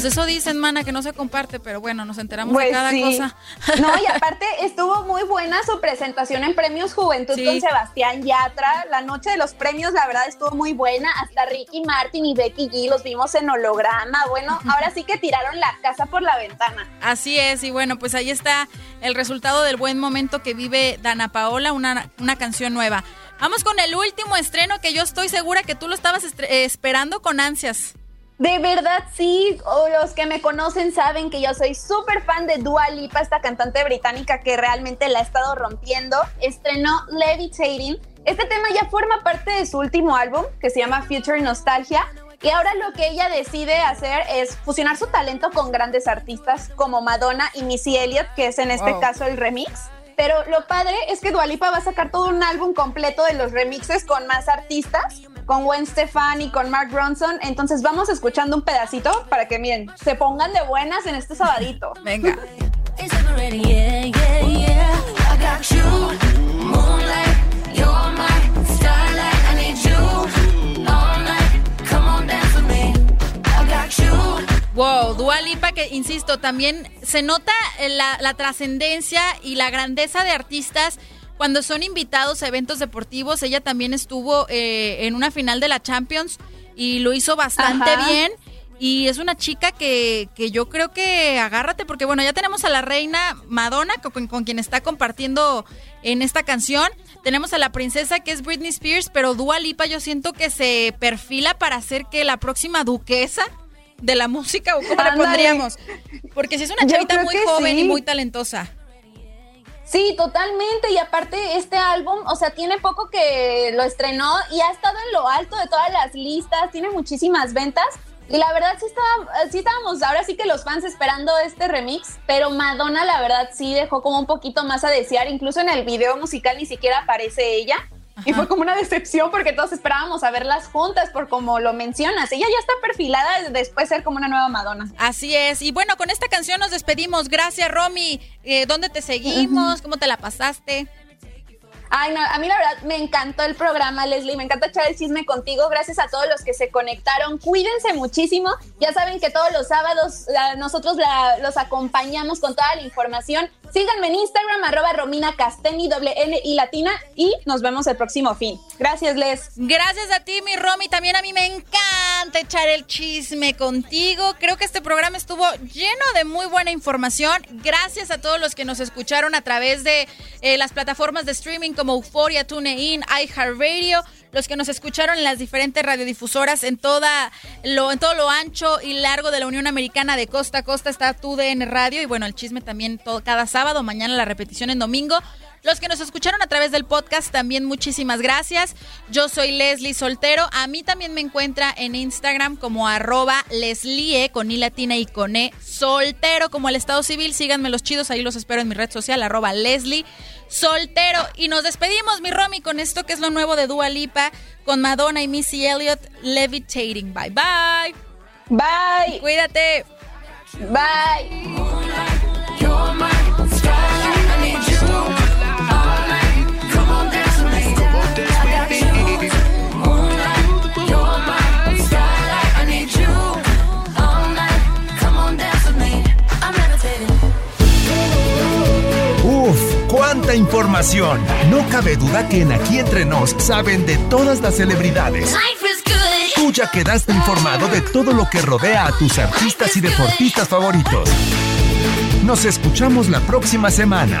Pues eso dicen, mana, que no se comparte, pero bueno, nos enteramos Pues de cada sí. cosa. No, y aparte estuvo muy buena su presentación en Premios Juventud Sí. con Sebastián Yatra. La noche de los premios, la verdad, estuvo muy buena. Hasta Ricky Martin y Becky G los vimos en holograma. Bueno, ahora sí que tiraron la casa por la ventana. Así es, y bueno, pues ahí está el resultado del buen momento que vive Dana Paola, una, una canción nueva. Vamos con el último estreno que yo estoy segura que tú lo estabas eh, esperando con ansias. De verdad, sí. O los que me conocen saben que yo soy súper fan de Dua Lipa, esta cantante británica que realmente la ha estado rompiendo. Estrenó Levitating. Este tema ya forma parte de su último álbum, que se llama Future Nostalgia. Y ahora lo que ella decide hacer es fusionar su talento con grandes artistas como Madonna y Missy Elliott, que es en este Wow. caso el remix. Pero lo padre es que Dua Lipa va a sacar todo un álbum completo de los remixes con más artistas, con Gwen Stefani, con Mark Ronson. Entonces vamos escuchando un pedacito para que miren, se pongan de buenas en este sabadito. Venga. Wow, Dua Lipa, que insisto, también se nota eh, la, la trascendencia y la grandeza de artistas cuando son invitados a eventos deportivos. Ella también estuvo eh, en una final de la Champions y lo hizo bastante Ajá. bien. Y es una chica que, que yo creo que agárrate, porque bueno, ya tenemos a la reina Madonna, con, con quien está compartiendo en esta canción. Tenemos a la princesa que es Britney Spears, pero Dua Lipa yo siento que se perfila para ser que la próxima duquesa de la música, o cómo Ándale. pondríamos. Porque si es una chavita muy joven y muy talentosa. Sí, totalmente. Y aparte, este álbum, o sea, tiene poco que lo estrenó y ha estado en lo alto de todas las listas, tiene muchísimas ventas. Y la verdad sí, estaba, sí estábamos, ahora sí que los fans esperando este remix, pero Madonna la verdad sí dejó como un poquito más a desear, incluso en el video musical ni siquiera aparece ella. Y fue como una decepción porque todos esperábamos a verlas juntas, por como lo mencionas. Ella ya está perfilada de después ser como una nueva Madonna. Así es. Y bueno, con esta canción nos despedimos. Gracias, Romy. Eh, ¿Dónde te seguimos? ¿Cómo te la pasaste? Ay, no, a mí la verdad me encantó el programa, Leslie. Me encanta echar el chisme contigo. Gracias a todos los que se conectaron. Cuídense muchísimo. Ya saben que todos los sábados la- nosotros la- los acompañamos con toda la información. Síganme en Instagram, arroba Romina Casteni, doble y latina. Y nos vemos el próximo fin. Gracias, Les. Gracias a ti, mi Romy. También a mí me encanta echar el chisme contigo. Creo que este programa estuvo lleno de muy buena información. Gracias a todos los que nos escucharon a través de eh, las plataformas de streaming como Euphoria, TuneIn, iHeartRadio. Los que nos escucharon en las diferentes radiodifusoras en toda lo en todo lo ancho y largo de la Unión Americana de costa a costa está TUDN Radio y bueno el chisme también todo, cada sábado mañana la repetición en domingo los que nos escucharon a través del podcast, también muchísimas gracias. Yo soy Leslie Soltero. A mí también me encuentra en Instagram como arroba Leslie con I latina y con E soltero como el Estado Civil. Síganme los chidos, ahí los espero en mi red social, arroba Leslie Soltero. Y nos despedimos, mi Romy, con esto que es lo nuevo de Dua Lipa, con Madonna y Missy Elliott, Levitating. Bye, bye. Bye. Cuídate. Bye. Información. No cabe duda que en Aquí Entre Nos saben de todas las celebridades. Tú ya quedaste informado de todo lo que rodea a tus artistas y deportistas favoritos. Nos escuchamos la próxima semana.